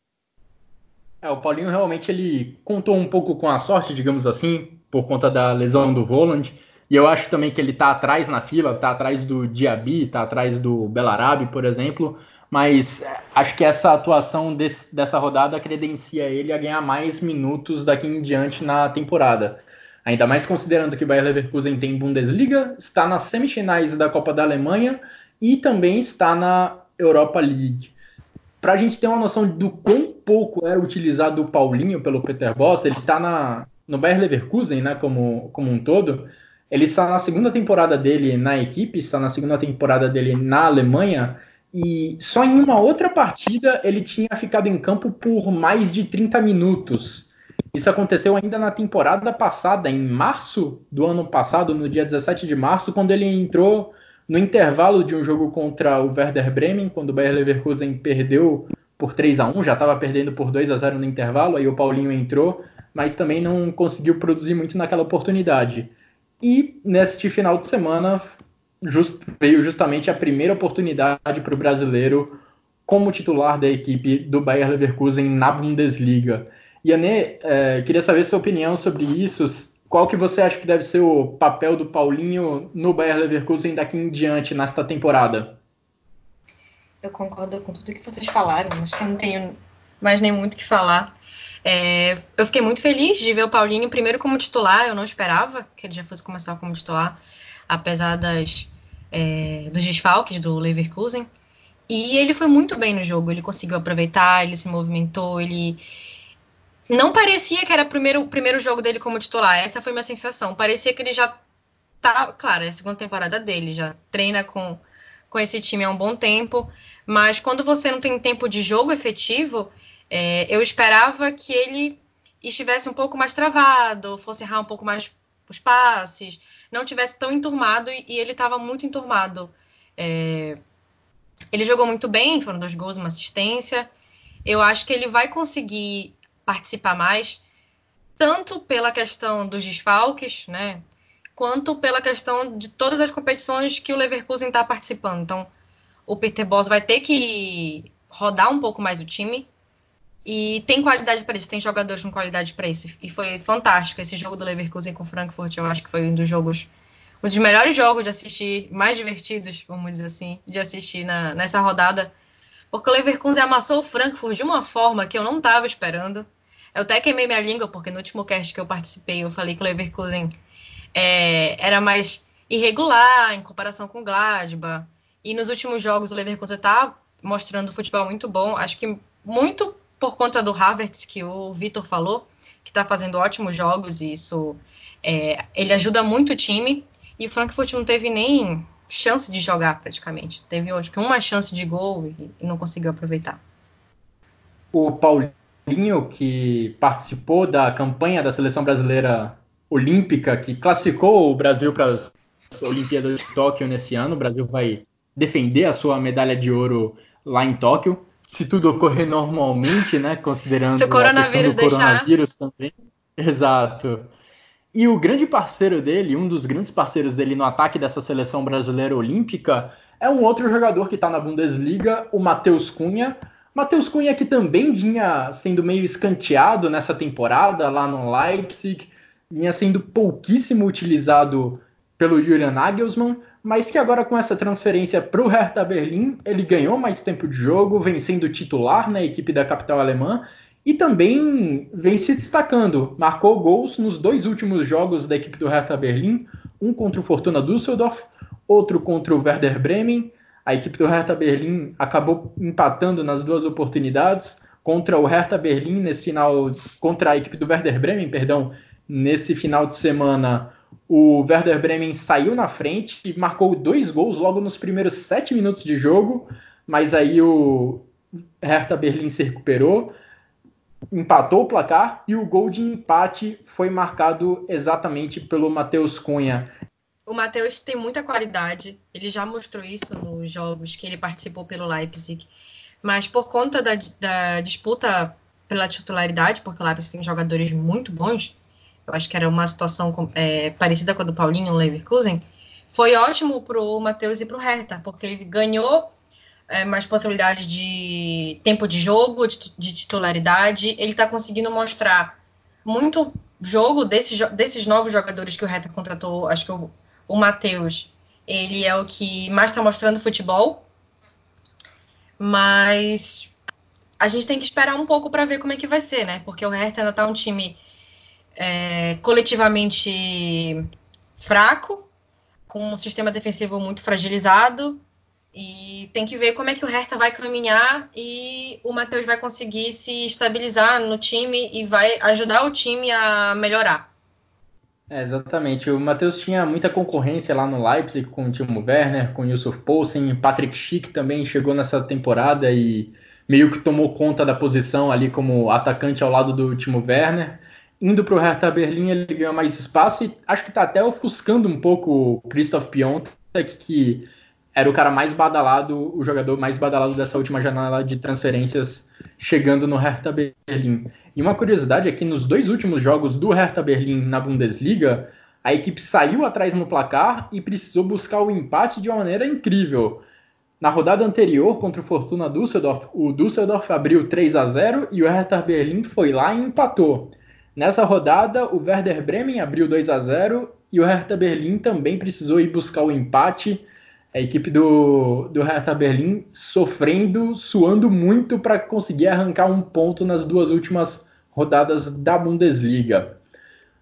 S1: É, o Paulinho realmente ele contou um pouco com a sorte, digamos assim, por conta da lesão do Roland. E eu acho também que ele está atrás na fila, está atrás do Diaby, está atrás do Belarabe, por exemplo mas é, acho que essa atuação desse, dessa rodada credencia ele a ganhar mais minutos daqui em diante na temporada. Ainda mais considerando que o Bayer Leverkusen tem Bundesliga, está nas semifinais da Copa da Alemanha e também está na Europa League. Para a gente ter uma noção do quão pouco era utilizado o Paulinho pelo Peter Boss, ele está no Bayer Leverkusen, né, como, como um todo. Ele está na segunda temporada dele na equipe, está na segunda temporada dele na Alemanha e só em uma outra partida ele tinha ficado em campo por mais de 30 minutos. Isso aconteceu ainda na temporada passada, em março do ano passado, no dia 17 de março, quando ele entrou no intervalo de um jogo contra o Werder Bremen, quando o Bayer Leverkusen perdeu por 3 a 1 já estava perdendo por 2 a 0 no intervalo, aí o Paulinho entrou, mas também não conseguiu produzir muito naquela oportunidade. E neste final de semana just, veio justamente a primeira oportunidade para o brasileiro como titular da equipe do Bayer Leverkusen na Bundesliga. Yanê, é, queria saber sua opinião sobre isso. Qual que você acha que deve ser o papel do Paulinho no Bayer Leverkusen daqui em diante nesta temporada?
S2: Eu concordo com tudo que vocês falaram. Acho que eu não tenho mais nem muito o que falar. É, eu fiquei muito feliz de ver o Paulinho primeiro como titular. Eu não esperava que ele já fosse começar como titular apesar das, é, dos desfalques do Leverkusen. E ele foi muito bem no jogo, ele conseguiu aproveitar, ele se movimentou, ele. Não parecia que era o primeiro, o primeiro jogo dele como titular, essa foi minha sensação. Parecia que ele já tá. Claro, é a segunda temporada dele, já treina com, com esse time há um bom tempo, mas quando você não tem tempo de jogo efetivo, é, eu esperava que ele estivesse um pouco mais travado, fosse errar um pouco mais os passes, não tivesse tão enturmado e, ele estava muito enturmado. É, ele jogou muito bem, foram dois gols, uma assistência. eu acho que ele vai conseguir participar mais, tanto pela questão dos desfalques, né? Quanto pela questão de todas as competições que o Leverkusen está participando. Então, o Peter Bosz vai ter que rodar um pouco mais o time. E tem qualidade para isso, tem jogadores com qualidade para isso. E foi fantástico esse jogo do Leverkusen com o Frankfurt. Eu acho que foi um dos jogos, um dos melhores jogos de assistir, mais divertidos, vamos dizer assim, de assistir na, nessa rodada. Porque o Leverkusen amassou o Frankfurt de uma forma que eu não estava esperando. Eu até queimei minha língua, porque no último cast que eu participei, eu falei que o Leverkusen é, era mais irregular em comparação com o Gladbach. E nos últimos jogos o Leverkusen está mostrando futebol muito bom. Acho que muito por conta do Havertz que o Vitor falou, que está fazendo ótimos jogos e isso é, ele ajuda muito o time. E o Frankfurt não teve nem chance de jogar praticamente. Teve acho que uma chance de gol e, e não conseguiu aproveitar.
S1: O Paulinho, que participou da campanha da seleção brasileira olímpica, que classificou o Brasil para as Olimpíadas de Tóquio nesse ano, o Brasil vai defender a sua medalha de ouro lá em Tóquio se tudo ocorrer normalmente, né? Considerando
S2: se o coronavírus
S1: a coronavírus também. Exato. E o grande parceiro dele, um dos grandes parceiros dele no ataque dessa seleção brasileira olímpica, é um outro jogador que está na Bundesliga, o Matheus Cunha. Matheus Cunha que também vinha sendo meio escanteado nessa temporada lá no Leipzig, vinha sendo pouquíssimo utilizado pelo Julian Nagelsmann, mas que agora com essa transferência para o Hertha Berlim, ele ganhou mais tempo de jogo, vem sendo titular na equipe da capital alemã e também vem se destacando. Marcou gols nos dois últimos jogos da equipe do Hertha Berlim, um contra o Fortuna Düsseldorf, outro contra o Werder Bremen. A equipe do Hertha Berlim acabou empatando nas duas oportunidades contra o Hertha Berlim nesse final contra a equipe do Werder Bremen, perdão, nesse final de semana o Werder Bremen saiu na frente e marcou dois gols logo nos primeiros sete minutos de jogo, mas aí o Hertha Berlim se recuperou, empatou o placar e o gol de empate foi marcado exatamente pelo Matheus Cunha.
S2: O Matheus tem muita qualidade, ele já mostrou isso nos jogos que ele participou pelo Leipzig, mas por conta da, da disputa pela titularidade, porque o Leipzig tem jogadores muito bons, eu acho que era uma situação é, parecida com a do Paulinho no Leverkusen, foi ótimo para o Matheus e para o Hertha, porque ele ganhou é, mais possibilidade de tempo de jogo, de, de titularidade. Ele está conseguindo mostrar muito jogo desses, desses novos jogadores que o Hertha contratou. Acho que o, o Matheus, ele é o que mais está mostrando futebol. Mas a gente tem que esperar um pouco para ver como é que vai ser, né? Porque o Hertha ainda está um time é, coletivamente fraco, com um sistema defensivo muito fragilizado. E tem que ver como é que o Hertha vai caminhar e o Matheus vai conseguir se estabilizar no time e vai ajudar o time a melhorar.
S1: É, exatamente. O Matheus tinha muita concorrência lá no Leipzig com o Timo Werner, com o Yusuf Poulsen, Patrick Schick também chegou nessa temporada e meio que tomou conta da posição ali como atacante ao lado do Timo Werner indo para o Hertha Berlim ele ganhou mais espaço e acho que está até ofuscando um pouco o Christoph Piontek, que era o cara mais badalado, o jogador mais badalado dessa última janela de transferências chegando no Hertha Berlim. E uma curiosidade é que nos dois últimos jogos do Hertha Berlim na Bundesliga, a equipe saiu atrás no placar e precisou buscar o empate de uma maneira incrível. Na rodada anterior contra o Fortuna Düsseldorf, o Düsseldorf abriu 3 a 0 e o Hertha Berlim foi lá e empatou. Nessa rodada, o Werder Bremen abriu 2 a 0 e o Hertha Berlim também precisou ir buscar o empate. A equipe do, do Hertha Berlim sofrendo, suando muito para conseguir arrancar um ponto nas duas últimas rodadas da Bundesliga.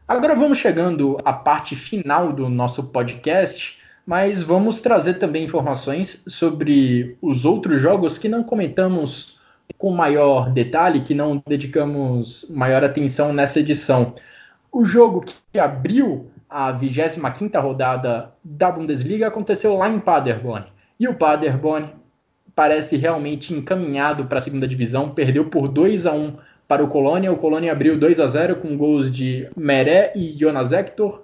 S1: Agora vamos chegando à parte final do nosso podcast, mas vamos trazer também informações sobre os outros jogos que não comentamos com maior detalhe, que não dedicamos maior atenção nessa edição. O jogo que abriu a 25ª rodada da Bundesliga aconteceu lá em Paderborn. E o Paderborn parece realmente encaminhado para a segunda divisão, perdeu por 2 a 1 para o Colônia. O Colônia abriu 2 a 0 com gols de Meré e Jonas Hector.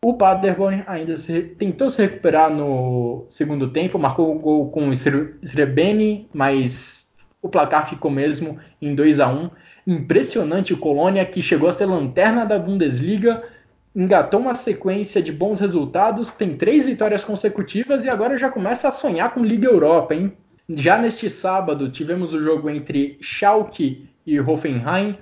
S1: O Paderborn ainda se, tentou se recuperar no segundo tempo, marcou um gol com Srebeni, mas o placar ficou mesmo em 2 a 1 Impressionante o Colônia, que chegou a ser lanterna da Bundesliga, engatou uma sequência de bons resultados, tem três vitórias consecutivas e agora já começa a sonhar com Liga Europa, hein? Já neste sábado tivemos o jogo entre Schalke e Hoffenheim.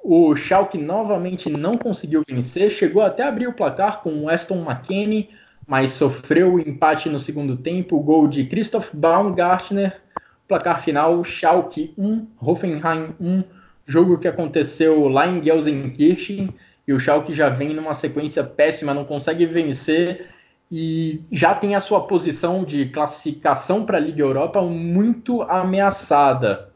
S1: O Schalke novamente não conseguiu vencer, chegou até a abrir o placar com o Aston McKennie, mas sofreu o empate no segundo tempo, o gol de Christoph Baumgartner. Placar final, Schalke 1, Hoffenheim 1, jogo que aconteceu lá em Gelsenkirchen, e o Schalke já vem numa sequência péssima, não consegue vencer e já tem a sua posição de classificação para a Liga Europa muito ameaçada.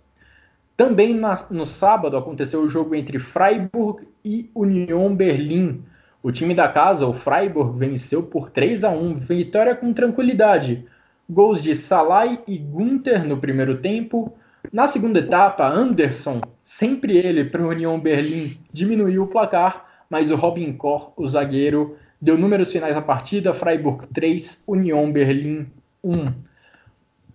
S1: Também na, no sábado aconteceu o jogo entre Freiburg e Union Berlim. O time da casa, o Freiburg, venceu por 3 a 1, vitória com tranquilidade. Gols de Salai e Gunther no primeiro tempo. Na segunda etapa, Anderson, sempre ele para o Union Berlim, diminuiu o placar, mas o Robin Koch, o zagueiro, deu números finais à partida: Freiburg 3, Union Berlim 1.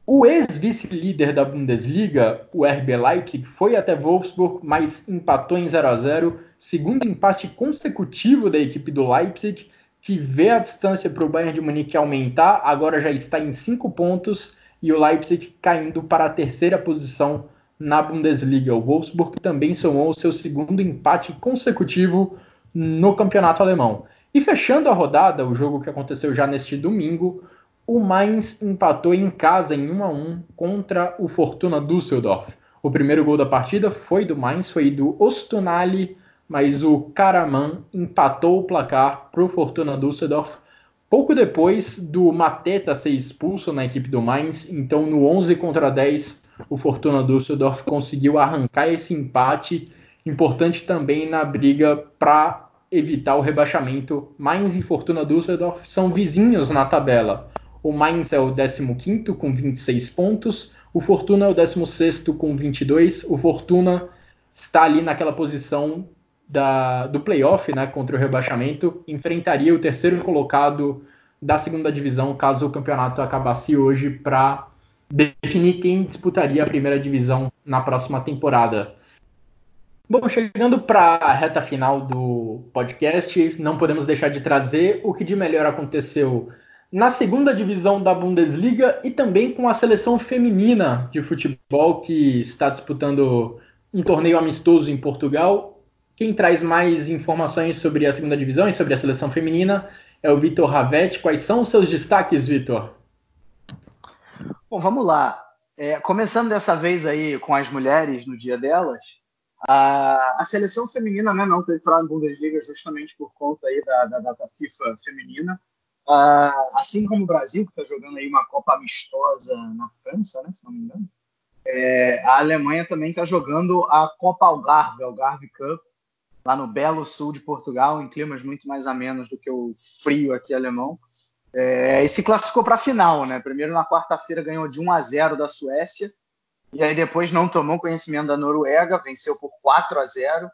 S1: O ex-vice-líder da Bundesliga, o RB Leipzig, foi até Wolfsburg, mas empatou em 0 a 0, segundo empate consecutivo da equipe do Leipzig, que vê a distância para o Bayern de Munique aumentar, agora já está em 5 pontos e o Leipzig caindo para a terceira posição na Bundesliga. O Wolfsburg também somou o seu segundo empate consecutivo no campeonato alemão. E fechando a rodada, o jogo que aconteceu já neste domingo, o Mainz empatou em casa em 1 a 1 contra o Fortuna Düsseldorf. O primeiro gol da partida foi do Mainz, foi do Ostunali, mas o Karaman empatou o placar para o Fortuna Düsseldorf pouco depois do Mateta ser expulso na equipe do Mainz. Então, no 11 contra 10, o Fortuna Düsseldorf conseguiu arrancar esse empate, importante também na briga para evitar o rebaixamento. Mainz e Fortuna Düsseldorf são vizinhos na tabela. O Mainz é o 15 com 26 pontos, o Fortuna é o 16 com 22. O Fortuna está ali naquela posição da, do playoff né, contra o rebaixamento, enfrentaria o terceiro colocado da segunda divisão caso o campeonato acabasse hoje para definir quem disputaria a primeira divisão na próxima temporada. Bom, chegando para a reta final do podcast, não podemos deixar de trazer o que de melhor aconteceu na segunda divisão da Bundesliga e também com a seleção feminina de futebol que está disputando um torneio amistoso em Portugal. Quem traz mais informações sobre a segunda divisão e sobre a seleção feminina é o Vitor Ravetti. Quais são os seus destaques, Vitor?
S3: Bom, vamos lá. É, começando dessa vez aí com as mulheres no dia delas, a, a seleção feminina né, não teve Frauen Bundesliga justamente por conta aí da, da FIFA feminina. Assim como o Brasil, que está jogando aí uma Copa amistosa na França, né, se não me engano, é, a Alemanha também está jogando a Copa Algarve, Algarve Cup, lá no belo sul de Portugal, em climas muito mais amenos do que o frio aqui alemão. É, e se classificou para a final, né? Primeiro na quarta-feira ganhou de 1 a 0 da Suécia e aí depois não tomou conhecimento da Noruega, venceu por 4 a 0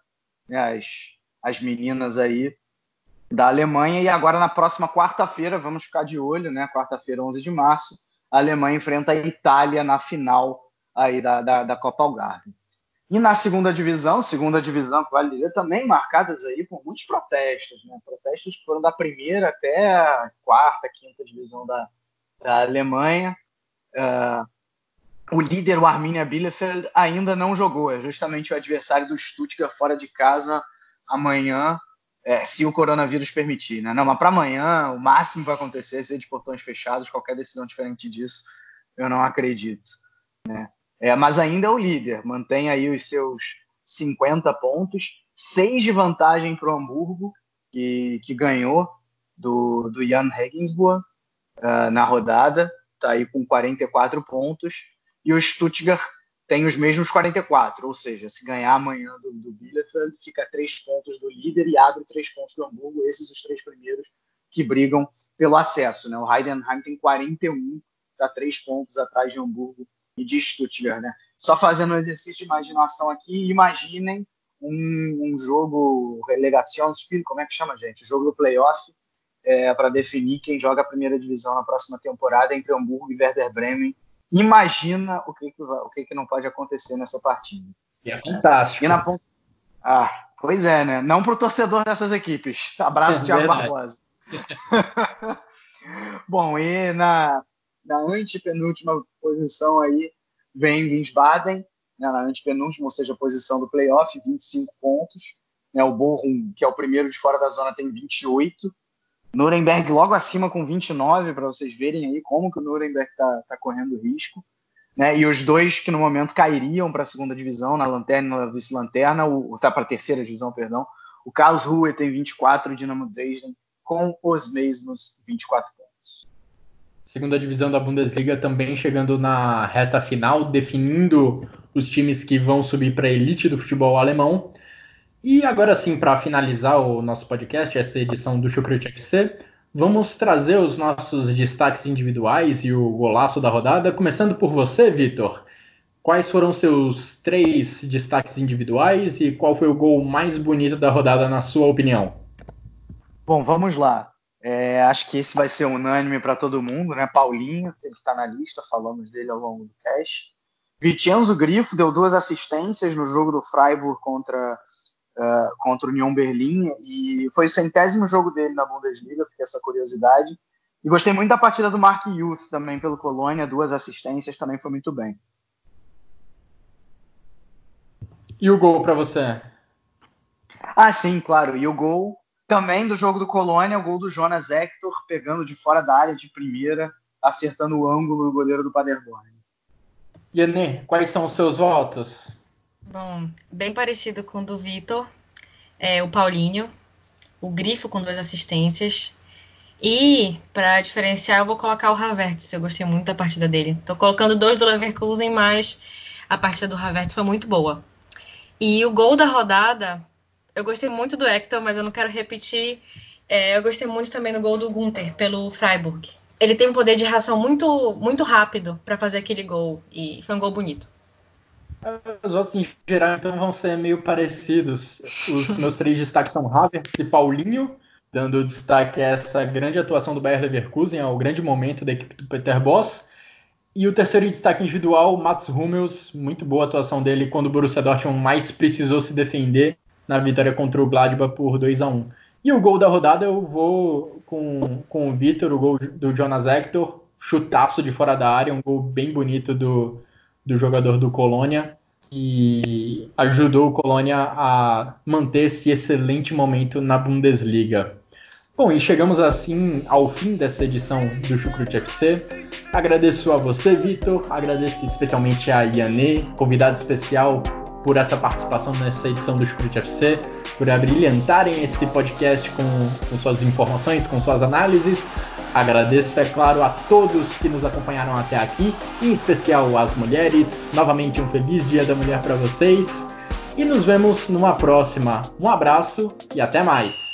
S3: né, as, as meninas aí da Alemanha. E agora na próxima quarta-feira, vamos ficar de olho, né? Quarta-feira, 11 de março, a Alemanha enfrenta a Itália na final aí da, da, da Copa Algarve. E na segunda divisão, segunda divisão vale dizer, também marcadas aí por muitos protestos, né? Protestos que foram da primeira até a quarta, quinta divisão da, da Alemanha. Uh, o líder, o Arminia Bielefeld, ainda não jogou. É justamente o adversário do Stuttgart fora de casa amanhã, é, se o coronavírus permitir. Né? Não, mas para amanhã, o máximo que vai acontecer é ser de portões fechados. Qualquer decisão diferente disso, eu não acredito. Né? É, mas ainda é o líder, mantém aí os seus 50 pontos, seis de vantagem para o Hamburgo, que, que ganhou do, do Jan Regensburg uh, na rodada, está aí com 44 pontos e o Stuttgart tem os mesmos 44, ou seja, se ganhar amanhã do, do Bielefeld, fica três pontos do líder e abre três pontos do Hamburgo, esses os três primeiros que brigam pelo acesso. Né? O Heidenheim tem 41, está três pontos atrás de Hamburgo e de Stuttgart. Né? Só fazendo um exercício de imaginação aqui, imaginem um, um jogo Relegationsspiel, como é que chama, gente? O jogo do playoff, é, para definir quem joga a primeira divisão na próxima temporada entre Hamburgo e Werder Bremen imagina o que, que, vai, o que, que não pode acontecer nessa partida.
S1: E é fantástico.
S3: E na ponta... Ah, pois é, né? Não para o torcedor dessas equipes. Abraço, é, Thiago Barbosa. Bom, e na, na antepenúltima posição aí vem Wiesbaden, né, na antepenúltima, ou seja, posição do playoff, 25 pontos. Né, o Bochum, que é o primeiro de fora da zona, tem 28. Nuremberg logo acima com 29, para vocês verem aí como que o Nuremberg está tá correndo risco. Né, e os dois que no momento cairiam para a segunda divisão, na lanterna e na vice-lanterna, o, tá para a terceira divisão, perdão. O Karlsruhe tem 24 e o Dinamo Dresden com os mesmos 24 pontos.
S1: Segunda divisão da Bundesliga também chegando na reta final, definindo os times que vão subir para a elite do futebol alemão. E agora sim, para finalizar o nosso podcast, essa edição do Chucrute FC, vamos trazer os nossos destaques individuais e o golaço da rodada, começando por você, Vitor. Quais foram seus três destaques individuais e qual foi o gol mais bonito da rodada, na sua opinião?
S3: Bom, vamos lá. É, acho que esse vai ser unânime para todo mundo, né? Paulinho, que está na lista, falamos dele ao longo do cast. Vicenzo Grifo deu duas assistências no jogo do Freiburg contra, uh, contra o Union Berlim e foi o centésimo jogo dele na Bundesliga, fica essa curiosidade. E gostei muito da partida do Mark Youth também pelo Colônia, duas assistências, também foi muito bem.
S1: E o gol para você?
S3: Ah, sim, claro. E o gol também do jogo do Colônia, o gol do Jonas Hector, pegando de fora da área de primeira, acertando o ângulo do goleiro do Paderborn.
S1: Yanê, quais são os seus votos?
S2: Bom, bem parecido com o do Vitor, é, o Paulinho, o Grifo com duas assistências. E, para diferenciar, eu vou colocar o Havertz. Eu gostei muito da partida dele. Tô colocando dois do Leverkusen, mas a partida do Havertz foi muito boa. E o gol da rodada eu gostei muito do Hector, mas eu não quero repetir. É, eu gostei muito também do gol do Gunter pelo Freiburg. Ele tem um poder de reação muito, muito rápido para fazer aquele gol e foi um gol bonito.
S1: Os outros em geral então vão ser meio parecidos. Os meus três destaques são Havertz e Paulinho, dando destaque a essa grande atuação do Bayer Leverkusen, ao grande momento da equipe do Peter Boss. E o terceiro destaque individual, Mats Hummels, muito boa atuação dele quando o Borussia Dortmund mais precisou se defender na vitória contra o Gladbach por 2 a 1 E o gol da rodada eu vou com, com o Vitor, o gol do Jonas Hector, chutaço de fora da área, um gol bem bonito do, do jogador do Colônia, e ajudou o Colônia a manter esse excelente momento na Bundesliga. Bom, e chegamos assim ao fim dessa edição do Chucrute FC. Agradeço a você, Vitor, agradeço especialmente a Yanê, convidado especial por essa participação nessa edição do Script FC, por abrilhantarem esse podcast com, com suas informações, com suas análises. Agradeço, é claro, a todos que nos acompanharam até aqui, em especial às mulheres. Novamente, um feliz Dia da Mulher para vocês. E nos vemos numa próxima. Um abraço e até mais!